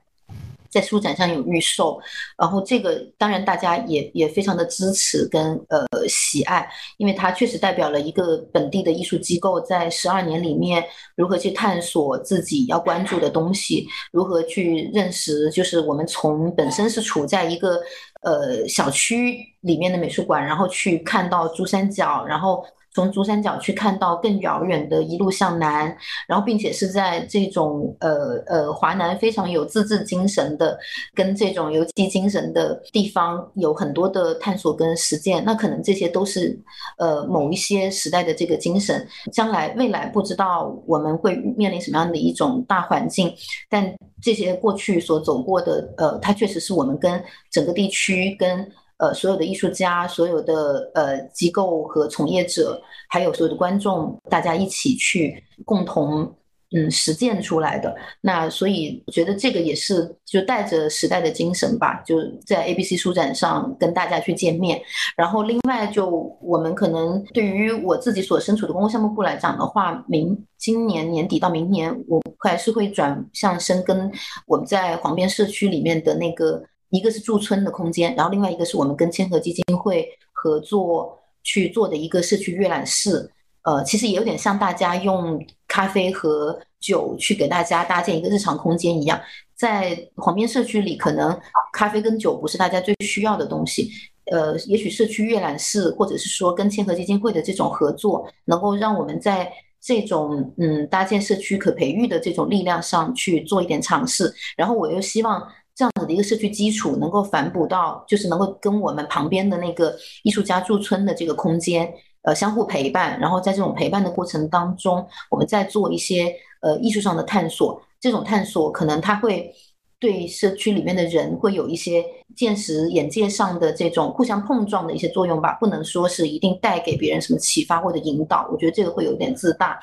在书展上有预售，然后这个当然大家也也非常的支持跟呃喜爱，因为它确实代表了一个本地的艺术机构在十二年里面如何去探索自己要关注的东西，如何去认识，就是我们从本身是处在一个呃小区里面的美术馆，然后去看到珠三角，然后。从珠三角去看到更遥远的一路向南，然后并且是在这种呃呃华南非常有自治精神的，跟这种游击精神的地方有很多的探索跟实践，那可能这些都是呃某一些时代的这个精神。将来未来不知道我们会面临什么样的一种大环境，但这些过去所走过的呃，它确实是我们跟整个地区跟。呃，所有的艺术家、所有的呃机构和从业者，还有所有的观众，大家一起去共同嗯实践出来的。那所以我觉得这个也是就带着时代的精神吧，就在 ABC 书展上跟大家去见面。然后另外就我们可能对于我自己所身处的公共项目部来讲的话，明今年年底到明年，我还是会转向深耕我们在黄边社区里面的那个。一个是驻村的空间，然后另外一个是我们跟千和基金会合作去做的一个社区阅览室。呃，其实也有点像大家用咖啡和酒去给大家搭建一个日常空间一样。在黄边社区里，可能咖啡跟酒不是大家最需要的东西。呃，也许社区阅览室或者是说跟千和基金会的这种合作，能够让我们在这种嗯搭建社区可培育的这种力量上去做一点尝试。然后我又希望。这样子的一个社区基础能够反哺到，就是能够跟我们旁边的那个艺术家驻村的这个空间，呃，相互陪伴。然后在这种陪伴的过程当中，我们在做一些呃艺术上的探索。这种探索可能它会对社区里面的人会有一些见识、眼界上的这种互相碰撞的一些作用吧。不能说是一定带给别人什么启发或者引导。我觉得这个会有点自大。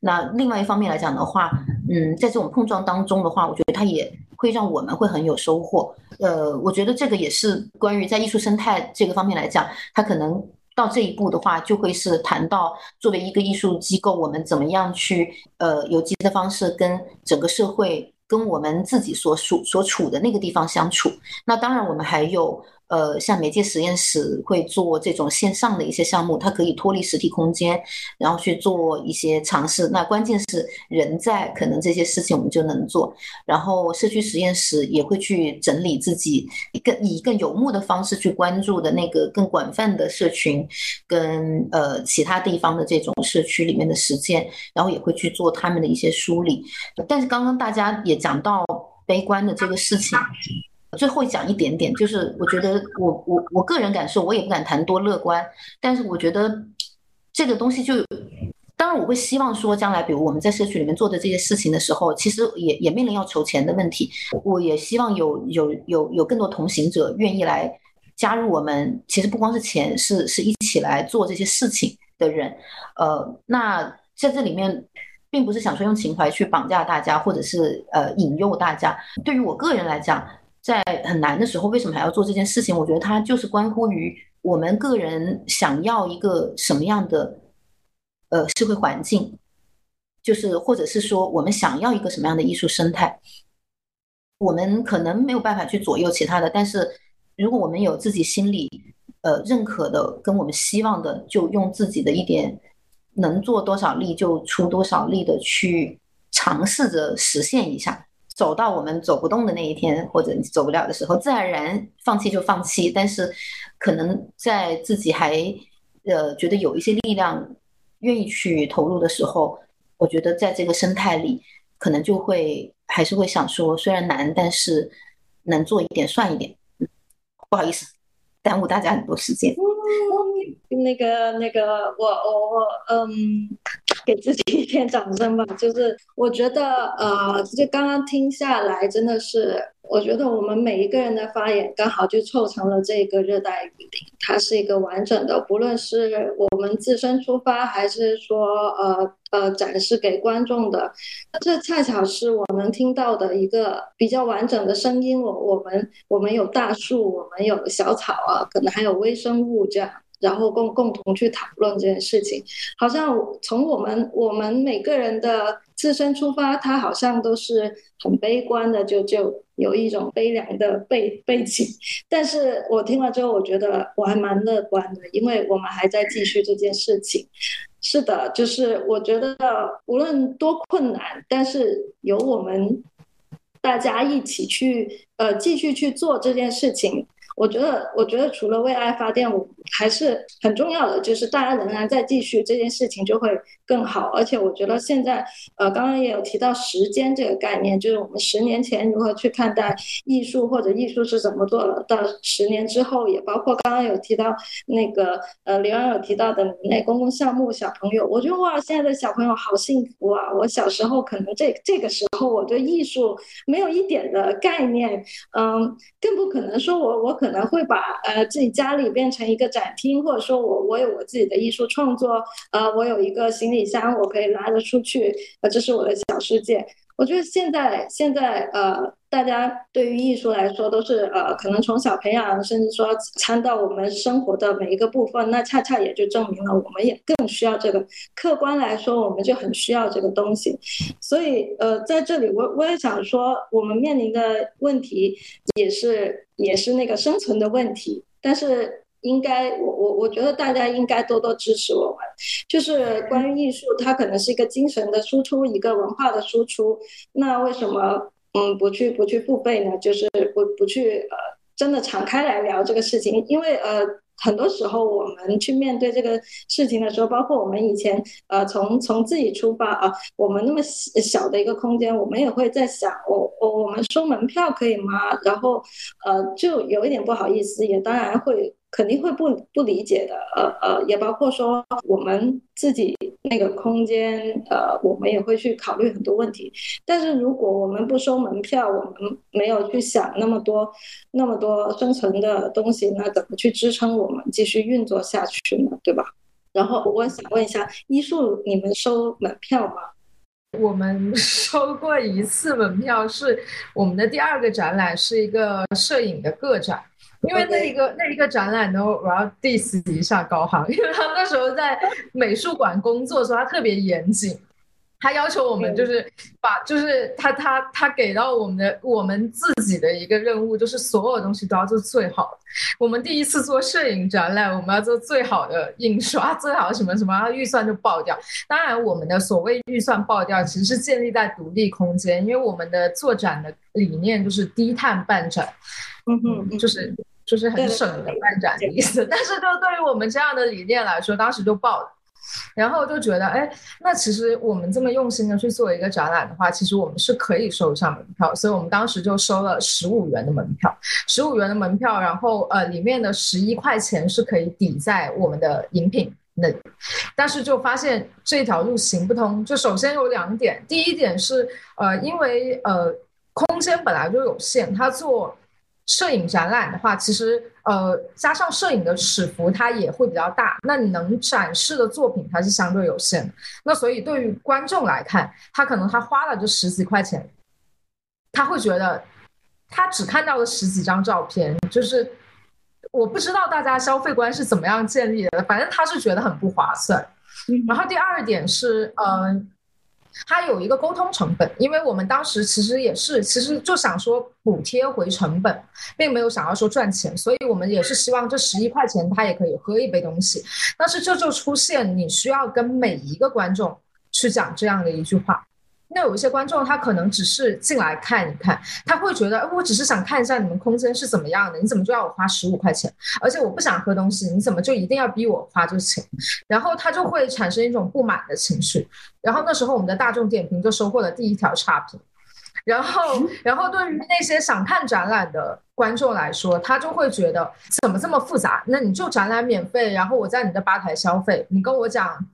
那另外一方面来讲的话，嗯，在这种碰撞当中的话，我觉得它也。会让我们会很有收获，呃，我觉得这个也是关于在艺术生态这个方面来讲，它可能到这一步的话，就会是谈到作为一个艺术机构，我们怎么样去呃有机的方式跟整个社会跟我们自己所属所处的那个地方相处。那当然，我们还有。呃，像媒介实验室会做这种线上的一些项目，它可以脱离实体空间，然后去做一些尝试。那关键是人在，可能这些事情我们就能做。然后社区实验室也会去整理自己更以更有目的方式去关注的那个更广泛的社群，跟呃其他地方的这种社区里面的实践，然后也会去做他们的一些梳理。但是刚刚大家也讲到悲观的这个事情。最后讲一点点，就是我觉得我我我个人感受，我也不敢谈多乐观，但是我觉得这个东西就，当然我会希望说，将来比如我们在社区里面做的这些事情的时候，其实也也面临要筹钱的问题，我也希望有有有有更多同行者愿意来加入我们。其实不光是钱，是是一起来做这些事情的人。呃，那在这里面，并不是想说用情怀去绑架大家，或者是呃引诱大家。对于我个人来讲。在很难的时候，为什么还要做这件事情？我觉得它就是关乎于我们个人想要一个什么样的呃社会环境，就是或者是说我们想要一个什么样的艺术生态，我们可能没有办法去左右其他的，但是如果我们有自己心里呃认可的跟我们希望的，就用自己的一点能做多少力就出多少力的去尝试着实现一下。走到我们走不动的那一天，或者你走不了的时候，自然而然放弃就放弃。但是，可能在自己还呃觉得有一些力量，愿意去投入的时候，我觉得在这个生态里，可能就会还是会想说，虽然难，但是能做一点算一点。不好意思，耽误大家很多时间。那个那个，我我我，嗯。给自己一点掌声吧！就是我觉得，呃，就刚刚听下来，真的是，我觉得我们每一个人的发言刚好就凑成了这个热带雨林，它是一个完整的，不论是我们自身出发，还是说，呃呃，展示给观众的，这恰巧是我能听到的一个比较完整的声音。我我们我们有大树，我们有小草啊，可能还有微生物这样。然后共共同去讨论这件事情，好像从我们我们每个人的自身出发，他好像都是很悲观的，就就有一种悲凉的背背景。但是我听了之后，我觉得我还蛮乐观的，因为我们还在继续这件事情。是的，就是我觉得无论多困难，但是有我们大家一起去呃继续去做这件事情。我觉得，我觉得除了为爱发电，我还是很重要的，就是大家仍然在继续这件事情，就会更好。而且我觉得现在，呃，刚刚也有提到时间这个概念，就是我们十年前如何去看待艺术，或者艺术是怎么做的，到十年之后，也包括刚刚有提到那个，呃，刘洋有提到的那公共项目，小朋友，我觉得哇，现在的小朋友好幸福啊！我小时候可能这这个时候，我对艺术没有一点的概念，嗯，更不可能说我我可。可能会把呃自己家里变成一个展厅，或者说我我有我自己的艺术创作，呃，我有一个行李箱，我可以拉着出去，呃，这是我的小世界。我觉得现在现在呃，大家对于艺术来说都是呃，可能从小培养，甚至说参到我们生活的每一个部分，那恰恰也就证明了我们也更需要这个。客观来说，我们就很需要这个东西。所以呃，在这里我我也想说，我们面临的问题也是也是那个生存的问题，但是。应该，我我我觉得大家应该多多支持我们。就是关于艺术，它可能是一个精神的输出，一个文化的输出。那为什么嗯不去不去付费呢？就是不不去呃真的敞开来聊这个事情，因为呃很多时候我们去面对这个事情的时候，包括我们以前呃从从自己出发啊，我们那么小的一个空间，我们也会在想，我我我们收门票可以吗？然后呃就有一点不好意思，也当然会。肯定会不不理解的，呃呃，也包括说我们自己那个空间，呃，我们也会去考虑很多问题。但是如果我们不收门票，我们没有去想那么多那么多生存的东西，那怎么去支撑我们继续运作下去呢？对吧？然后我想问一下，艺术你们收门票吗？我们 收过一次门票，是我们的第二个展览，是一个摄影的个展。因为那一个那一个展览呢，我要 diss 一下高航，因为他那时候在美术馆工作的时候，他特别严谨，他要求我们就是把就是他他他给到我们的我们自己的一个任务，就是所有东西都要做最好。我们第一次做摄影展览，我们要做最好的印刷，最好的什么什么，预算就爆掉。当然，我们的所谓预算爆掉，其实是建立在独立空间，因为我们的做展的理念就是低碳办展，嗯哼，就是。就是很省的办展的意思，但是就对于我们这样的理念来说，当时就爆了，然后就觉得，哎，那其实我们这么用心的去做一个展览的话，其实我们是可以收上门票，所以我们当时就收了十五元的门票，十五元的门票，然后呃，里面的十一块钱是可以抵在我们的饮品那里，但是就发现这条路行不通，就首先有两点，第一点是呃，因为呃，空间本来就有限，他做。摄影展览的话，其实呃，加上摄影的尺幅，它也会比较大。那你能展示的作品，它是相对有限的。那所以对于观众来看，他可能他花了这十几块钱，他会觉得他只看到了十几张照片，就是我不知道大家消费观是怎么样建立的，反正他是觉得很不划算。然后第二点是，嗯，它有一个沟通成本，因为我们当时其实也是，其实就想说补贴回成本，并没有想要说赚钱，所以我们也是希望这十一块钱他也可以喝一杯东西。但是这就出现你需要跟每一个观众去讲这样的一句话。那有一些观众，他可能只是进来看一看，他会觉得，我只是想看一下你们空间是怎么样的，你怎么就要我花十五块钱？而且我不想喝东西，你怎么就一定要逼我花这个钱？然后他就会产生一种不满的情绪。然后那时候我们的大众点评就收获了第一条差评。然后，然后对于那些想看展览的观众来说，他就会觉得怎么这么复杂？那你就展览免费，然后我在你的吧台消费，你跟我讲。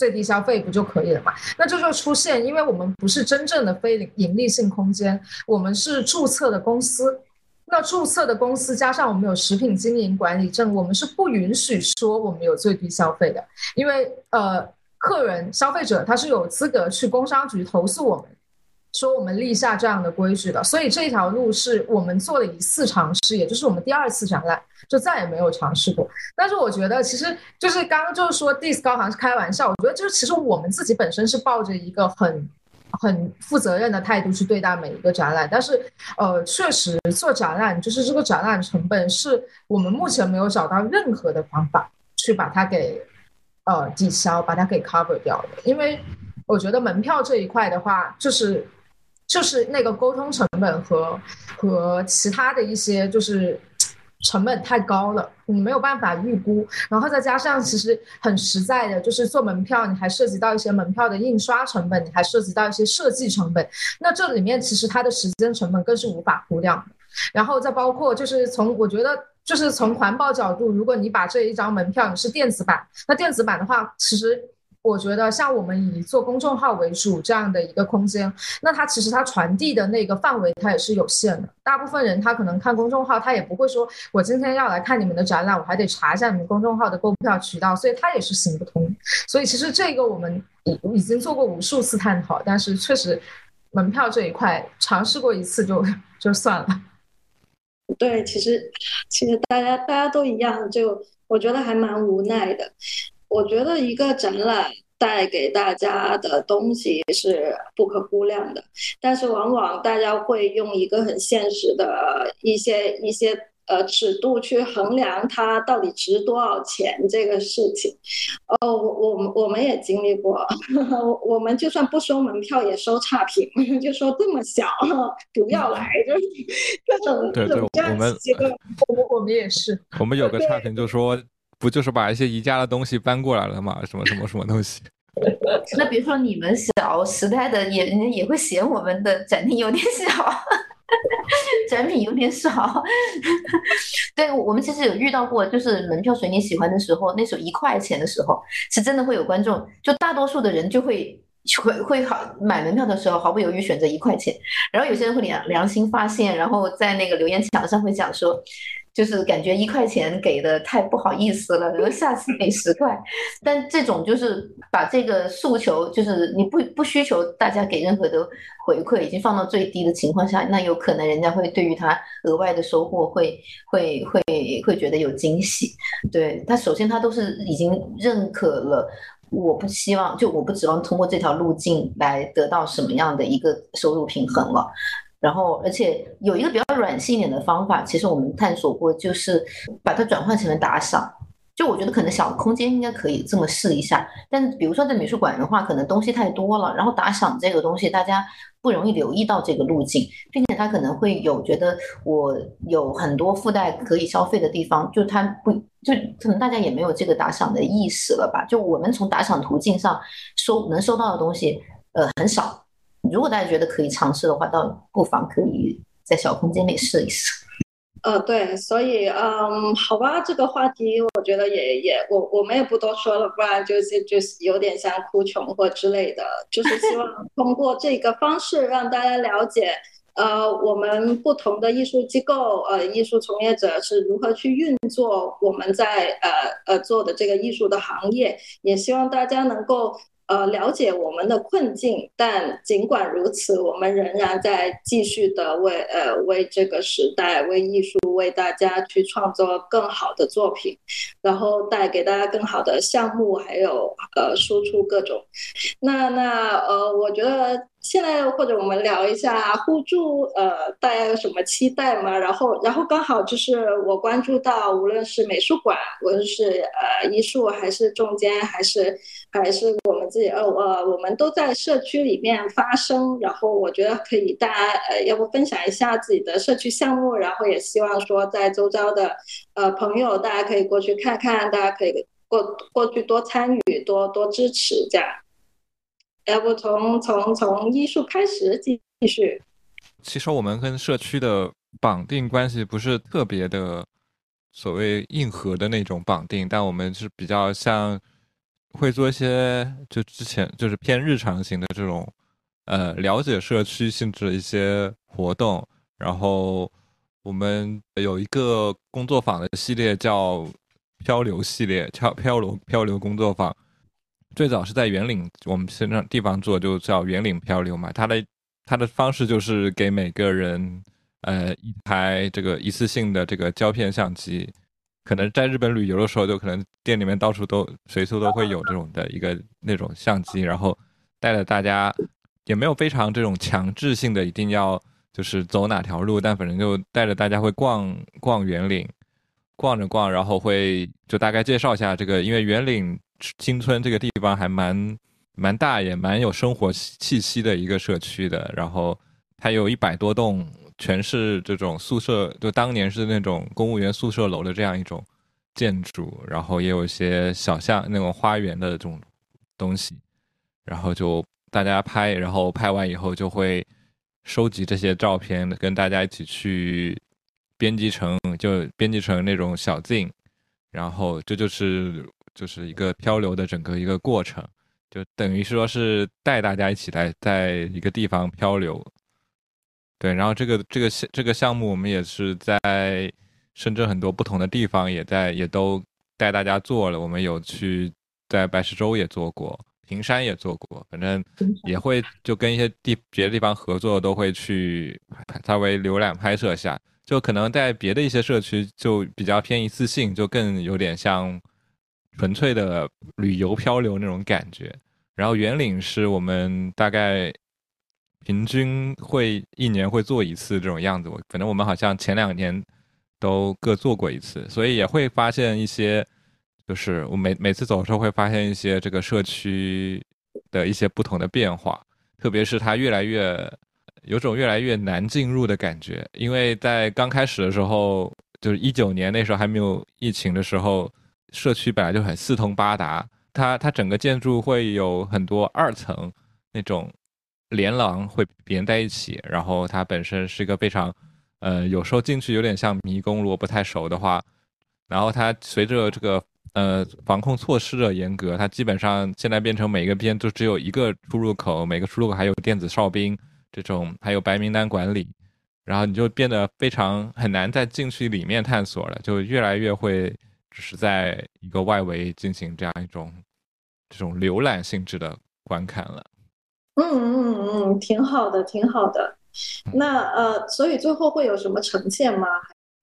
最低消费不就可以了嘛？那这就出现，因为我们不是真正的非盈利性空间，我们是注册的公司。那注册的公司加上我们有食品经营管理证，我们是不允许说我们有最低消费的，因为呃，客人消费者他是有资格去工商局投诉我们。说我们立下这样的规矩的，所以这条路是我们做了一次尝试，也就是我们第二次展览就再也没有尝试过。但是我觉得，其实就是刚刚就是说 dis 高行是开玩笑，我觉得就是其实我们自己本身是抱着一个很很负责任的态度去对待每一个展览。但是呃，确实做展览就是这个展览成本是我们目前没有找到任何的方法去把它给呃抵消，把它给 cover 掉的。因为我觉得门票这一块的话，就是。就是那个沟通成本和和其他的一些就是成本太高了，你没有办法预估。然后再加上其实很实在的，就是做门票，你还涉及到一些门票的印刷成本，你还涉及到一些设计成本。那这里面其实它的时间成本更是无法估量。然后再包括就是从我觉得就是从环保角度，如果你把这一张门票你是电子版，那电子版的话，其实。我觉得像我们以做公众号为主这样的一个空间，那它其实它传递的那个范围它也是有限的。大部分人他可能看公众号，他也不会说我今天要来看你们的展览，我还得查一下你们公众号的购票渠道，所以它也是行不通。所以其实这个我们已已经做过无数次探讨，但是确实门票这一块尝试过一次就就算了。对，其实其实大家大家都一样，就我觉得还蛮无奈的。我觉得一个展览带给大家的东西是不可估量的，但是往往大家会用一个很现实的一些一些呃尺度去衡量它到底值多少钱这个事情。哦，我我们我们也经历过，我们就算不收门票也收差评，就说这么小不要来，就是各种对对，我们我我们也是，我们有个差评就说。不就是把一些宜家的东西搬过来了吗？什么什么什么东西？那比如说你们小时代的也也会嫌我们的展厅有点小，展品有点少。对我们其实有遇到过，就是门票随你喜欢的时候，那时候一块钱的时候，是真的会有观众，就大多数的人就会会会好买门票的时候毫不犹豫选择一块钱，然后有些人会良良心发现，然后在那个留言墙上会讲说。就是感觉一块钱给的太不好意思了，然后下次给十块。但这种就是把这个诉求，就是你不不需求大家给任何的回馈，已经放到最低的情况下，那有可能人家会对于他额外的收获会会会会觉得有惊喜。对他，首先他都是已经认可了，我不希望就我不指望通过这条路径来得到什么样的一个收入平衡了。然后，而且有一个比较软性一点的方法，其实我们探索过，就是把它转换成了打赏。就我觉得可能小空间应该可以这么试一下，但比如说在美术馆的话，可能东西太多了，然后打赏这个东西大家不容易留意到这个路径，并且他可能会有觉得我有很多附带可以消费的地方，就他不就可能大家也没有这个打赏的意识了吧？就我们从打赏途径上收能收到的东西，呃，很少。如果大家觉得可以尝试的话，倒不妨可以在小空间里试一试。呃，对，所以嗯，好吧，这个话题我觉得也也我我们也不多说了，不然就是就是有点像哭穷或之类的。就是希望 通过这个方式让大家了解，呃，我们不同的艺术机构，呃，艺术从业者是如何去运作我们在呃呃做的这个艺术的行业，也希望大家能够。呃了解我们的困境，但尽管如此，我们仍然在继续的为呃为这个时代、为艺术、为大家去创作更好的作品，然后带给大家更好的项目，还有呃输出各种。那那呃，我觉得。现在或者我们聊一下互助，呃，大家有什么期待吗？然后，然后刚好就是我关注到，无论是美术馆，无论是呃艺术，还是中间，还是还是我们自己，呃呃，我们都在社区里面发声。然后我觉得可以，大家呃，要不分享一下自己的社区项目？然后也希望说，在周遭的呃朋友，大家可以过去看看，大家可以过过去多参与，多多支持，这样。要不从从从艺术开始继续。其实我们跟社区的绑定关系不是特别的所谓硬核的那种绑定，但我们是比较像会做一些就之前就是偏日常型的这种呃了解社区性质的一些活动。然后我们有一个工作坊的系列叫漂流系列，漂漂流漂流工作坊。最早是在圆岭，我们现在地方做就叫圆岭漂流嘛。它的它的方式就是给每个人，呃，一台这个一次性的这个胶片相机，可能在日本旅游的时候，就可能店里面到处都随处都会有这种的一个那种相机，然后带着大家，也没有非常这种强制性的一定要就是走哪条路，但反正就带着大家会逛逛圆岭，逛着逛，然后会就大概介绍一下这个，因为圆岭。新村这个地方还蛮蛮大，也蛮有生活气息的一个社区的。然后它有一百多栋，全是这种宿舍，就当年是那种公务员宿舍楼的这样一种建筑。然后也有一些小巷那种花园的这种东西。然后就大家拍，然后拍完以后就会收集这些照片，跟大家一起去编辑成就编辑成那种小镜。然后这就是。就是一个漂流的整个一个过程，就等于说是带大家一起来在一个地方漂流。对，然后这个这个项这个项目我们也是在深圳很多不同的地方也在也都带大家做了。我们有去在白石洲也做过，平山也做过，反正也会就跟一些地别的地方合作，都会去稍微浏览拍摄下。就可能在别的一些社区就比较偏一次性，就更有点像。纯粹的旅游漂流那种感觉，然后圆岭是我们大概平均会一年会做一次这种样子。我反正我们好像前两年都各做过一次，所以也会发现一些，就是我每每次走的时候会发现一些这个社区的一些不同的变化，特别是它越来越有种越来越难进入的感觉，因为在刚开始的时候，就是一九年那时候还没有疫情的时候。社区本来就很四通八达，它它整个建筑会有很多二层那种连廊会连在一起，然后它本身是一个非常，呃，有时候进去有点像迷宫，如果不太熟的话。然后它随着这个呃防控措施的严格，它基本上现在变成每个边都只有一个出入口，每个出入口还有电子哨兵这种，还有白名单管理，然后你就变得非常很难再进去里面探索了，就越来越会。只是在一个外围进行这样一种这种浏览性质的观看了。嗯嗯嗯，挺好的，挺好的。那呃，所以最后会有什么呈现吗？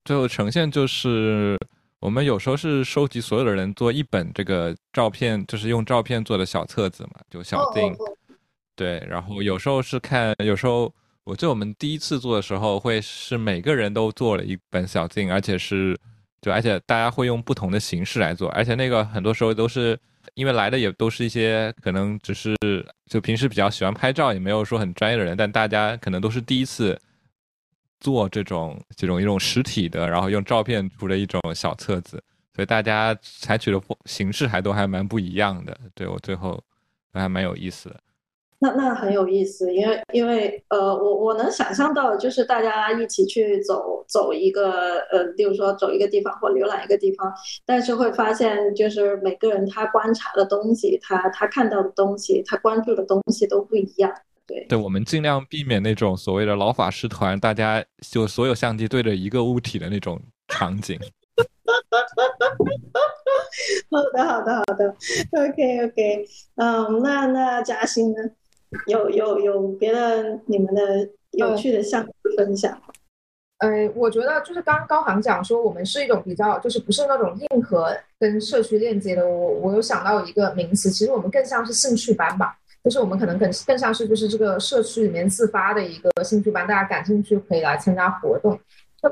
最后呈现就是我们有时候是收集所有的人做一本这个照片，就是用照片做的小册子嘛，就小定。对，然后有时候是看，有时候我记得我们第一次做的时候，会是每个人都做了一本小镜，而且是。就而且大家会用不同的形式来做，而且那个很多时候都是因为来的也都是一些可能只是就平时比较喜欢拍照，也没有说很专业的人，但大家可能都是第一次做这种这种一种实体的，然后用照片出的一种小册子，所以大家采取的形式还都还蛮不一样的。对我最后还蛮有意思的。那那很有意思，因为因为呃，我我能想象到，就是大家一起去走走一个呃，例如说走一个地方或浏览一个地方，但是会发现，就是每个人他观察的东西，他他看到的东西，他关注的东西都不一样。对，对我们尽量避免那种所谓的老法师团，大家就所有相机对着一个物体的那种场景。好的，好的，好的，OK OK，嗯，那那嘉欣呢？有有有别的你们的有趣的项目分享吗？呃，我觉得就是刚刚高航讲说，我们是一种比较，就是不是那种硬核跟社区链接的。我我有想到一个名词，其实我们更像是兴趣班吧，就是我们可能更更像是就是这个社区里面自发的一个兴趣班，大家感兴趣可以来参加活动。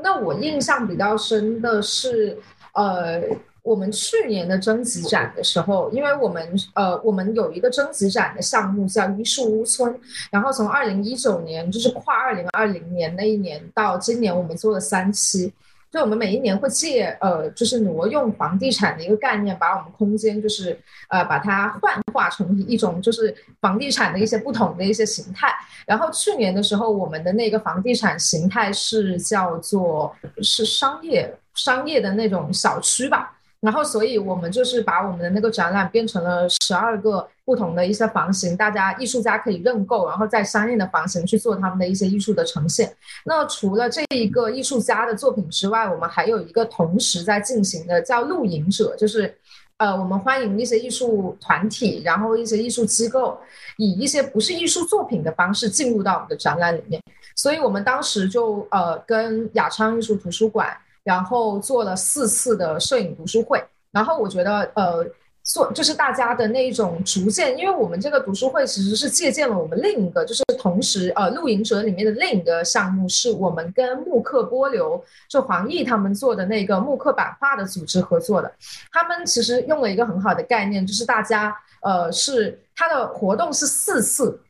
那我印象比较深的是，呃。我们去年的征集展的时候，因为我们呃，我们有一个征集展的项目叫“一树屋村”，然后从二零一九年就是跨二零二零年那一年到今年，我们做了三期，就我们每一年会借呃，就是挪用房地产的一个概念，把我们空间就是呃，把它幻化成一种就是房地产的一些不同的一些形态。然后去年的时候，我们的那个房地产形态是叫做是商业商业的那种小区吧。然后，所以我们就是把我们的那个展览变成了十二个不同的一些房型，大家艺术家可以认购，然后在相应的房型去做他们的一些艺术的呈现。那除了这一个艺术家的作品之外，我们还有一个同时在进行的叫露营者，就是呃，我们欢迎一些艺术团体，然后一些艺术机构，以一些不是艺术作品的方式进入到我们的展览里面。所以我们当时就呃跟雅昌艺术图书馆。然后做了四次的摄影读书会，然后我觉得，呃，做就是大家的那一种逐渐，因为我们这个读书会其实是借鉴了我们另一个，就是同时，呃，露营者里面的另一个项目，是我们跟木刻波流就黄奕他们做的那个木刻版画的组织合作的，他们其实用了一个很好的概念，就是大家，呃，是他的活动是四次，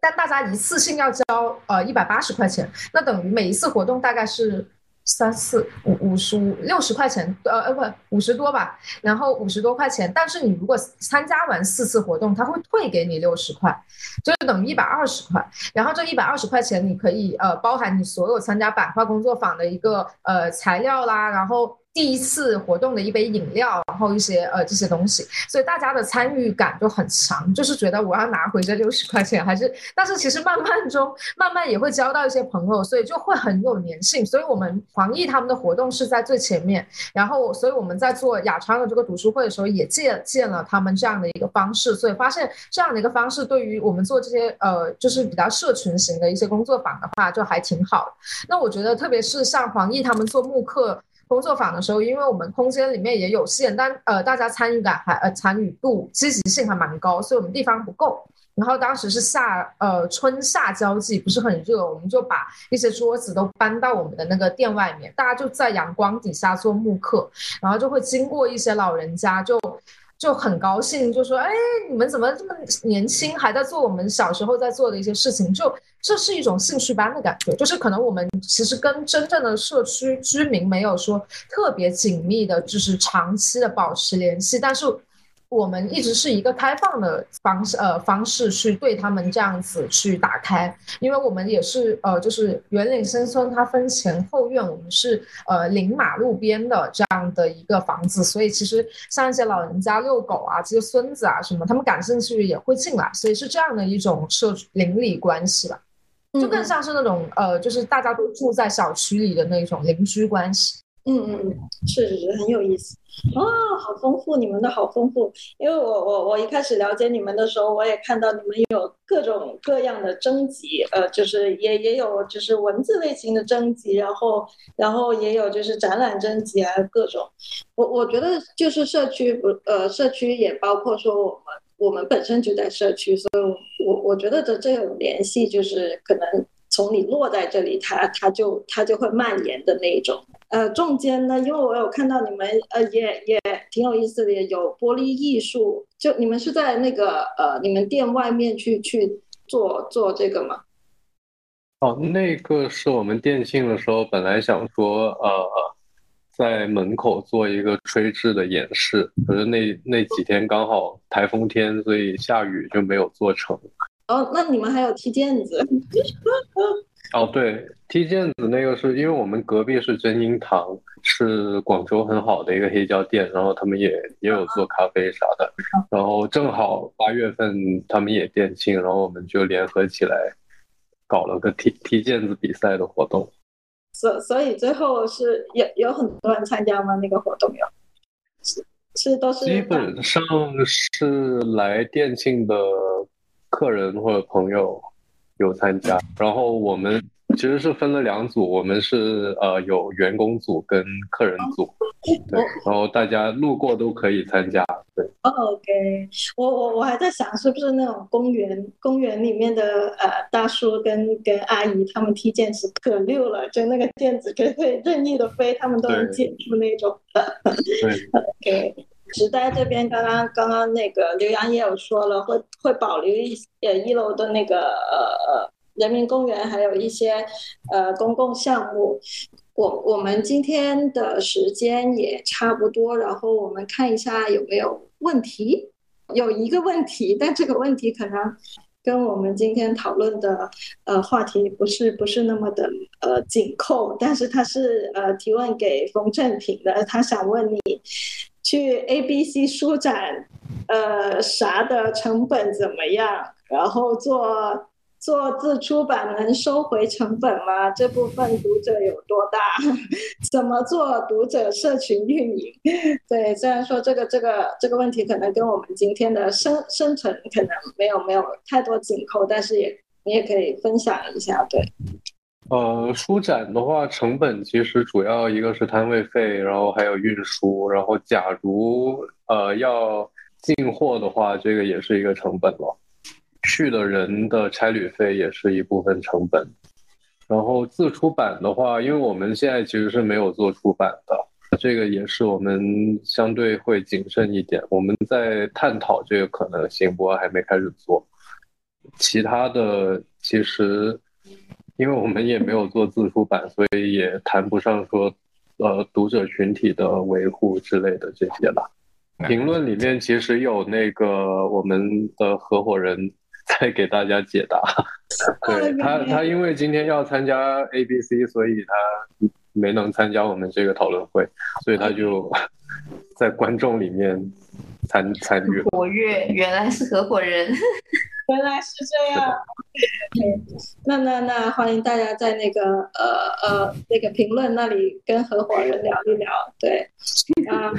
但大家一次性要交呃一百八十块钱，那等于每一次活动大概是。三四五五十五六十块钱，呃呃不五十多吧，然后五十多块钱。但是你如果参加完四次活动，他会退给你六十块，就是等于一百二十块。然后这一百二十块钱你可以呃包含你所有参加版画工作坊的一个呃材料啦，然后。第一次活动的一杯饮料，然后一些呃这些东西，所以大家的参与感就很强，就是觉得我要拿回这六十块钱，还是但是其实慢慢中慢慢也会交到一些朋友，所以就会很有粘性。所以我们黄奕他们的活动是在最前面，然后所以我们在做雅昌的这个读书会的时候，也借鉴了他们这样的一个方式，所以发现这样的一个方式对于我们做这些呃就是比较社群型的一些工作坊的话，就还挺好的。那我觉得特别是像黄奕他们做慕课。工作坊的时候，因为我们空间里面也有限，但呃，大家参与感还呃参与度积极性还蛮高，所以我们地方不够。然后当时是夏呃春夏交际，不是很热，我们就把一些桌子都搬到我们的那个店外面，大家就在阳光底下做木刻，然后就会经过一些老人家就。就很高兴，就说：“哎，你们怎么这么年轻，还在做我们小时候在做的一些事情？就这是一种兴趣班的感觉，就是可能我们其实跟真正的社区居民没有说特别紧密的，就是长期的保持联系，但是。”我们一直是一个开放的方式，呃，方式去对他们这样子去打开，因为我们也是，呃，就是园岭新村它分前后院，我们是呃临马路边的这样的一个房子，所以其实像一些老人家遛狗啊，这些孙子啊什么，他们感兴趣也会进来，所以是这样的一种社邻里关系吧，就更像是那种呃，就是大家都住在小区里的那种邻居关系。嗯嗯，是是是，很有意思哦，好丰富，你们的好丰富。因为我我我一开始了解你们的时候，我也看到你们有各种各样的征集，呃，就是也也有就是文字类型的征集，然后然后也有就是展览征集啊，各种。我我觉得就是社区不呃社区也包括说我们我们本身就在社区，所以我我觉得的这种联系就是可能。从你落在这里，它它就它就会蔓延的那一种。呃，中间呢，因为我有看到你们，呃，也也挺有意思的，有玻璃艺术。就你们是在那个呃，你们店外面去去做做这个吗？哦，那个是我们店庆的时候本来想说，呃，在门口做一个吹制的演示，可是那那几天刚好台风天，所以下雨就没有做成。哦，那你们还有踢毽子？哦，对，踢毽子那个是因为我们隔壁是真英堂，是广州很好的一个黑胶店，然后他们也也有做咖啡啥的，然后正好八月份他们也店庆，然后我们就联合起来搞了个踢踢毽子比赛的活动。所所以最后是有有很多人参加吗？那个活动有？是都是基本上是来店庆的客人或者朋友有参加，然后我们其实是分了两组，我们是呃有员工组跟客人组，对，然后大家路过都可以参加，对。OK，我我我还在想是不是那种公园公园里面的呃大叔跟跟阿姨他们踢毽子可溜了，就那个毽子可以会任意的飞，他们都能对接住那种。对，OK，时代这边刚刚刚刚那个刘洋也有说了，会会保留一呃一楼的那个呃呃人民公园，还有一些呃公共项目。我我们今天的时间也差不多，然后我们看一下有没有问题。有一个问题，但这个问题可能跟我们今天讨论的呃话题不是不是那么的呃紧扣，但是他是呃提问给冯正平的，他想问你去 ABC 书展呃啥的成本怎么样？然后做做自出版能收回成本吗？这部分读者有多大？怎么做读者社群运营？对，虽然说这个这个这个问题可能跟我们今天的生生存可能没有没有太多紧扣，但是也你也可以分享一下，对。呃，书展的话，成本其实主要一个是摊位费，然后还有运输，然后假如呃要进货的话，这个也是一个成本了。去的人的差旅费也是一部分成本。然后自出版的话，因为我们现在其实是没有做出版的，这个也是我们相对会谨慎一点。我们在探讨这个可能性，不过还没开始做。其他的其实，因为我们也没有做自出版，所以也谈不上说，呃，读者群体的维护之类的这些吧。评论里面其实有那个我们的合伙人在给大家解答。对他，他因为今天要参加 ABC，所以他没能参加我们这个讨论会，所以他就在观众里面参参与。活跃，原来是合伙人。原来是这样。那那那欢迎大家在那个呃呃那个评论那里跟合伙人聊一聊。对，啊、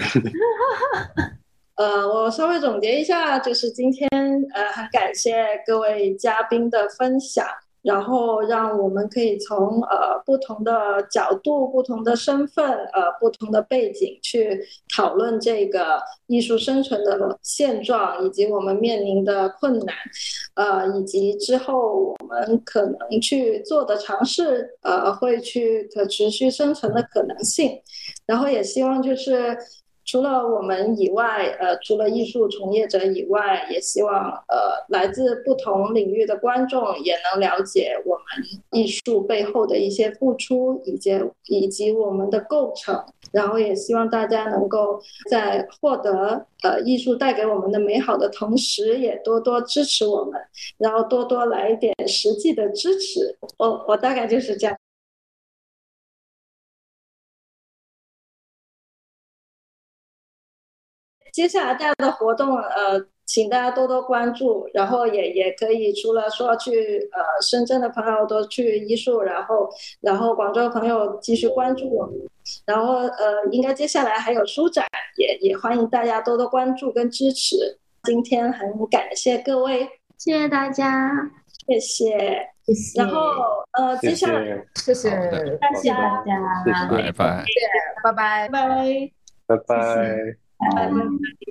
呃，我稍微总结一下，就是今天呃很感谢各位嘉宾的分享。然后让我们可以从呃不同的角度、不同的身份、呃不同的背景去讨论这个艺术生存的现状，以及我们面临的困难，呃，以及之后我们可能去做的尝试，呃，会去可持续生存的可能性。然后也希望就是。除了我们以外，呃，除了艺术从业者以外，也希望呃来自不同领域的观众也能了解我们艺术背后的一些付出，以及以及我们的构成。然后也希望大家能够在获得呃艺术带给我们的美好的同时，也多多支持我们，然后多多来一点实际的支持。我我大概就是这样。接下来大家的活动，呃，请大家多多关注，然后也也可以除了说去呃深圳的朋友多去艺术，然后然后广州的朋友继续关注我们，然后呃，应该接下来还有书展，也也欢迎大家多多关注跟支持。今天很感谢各位，谢谢大家，谢谢。然后呃，接下来谢谢大谢谢大家，家。谢谢拜拜。拜拜。拜拜。拜拜。拜拜。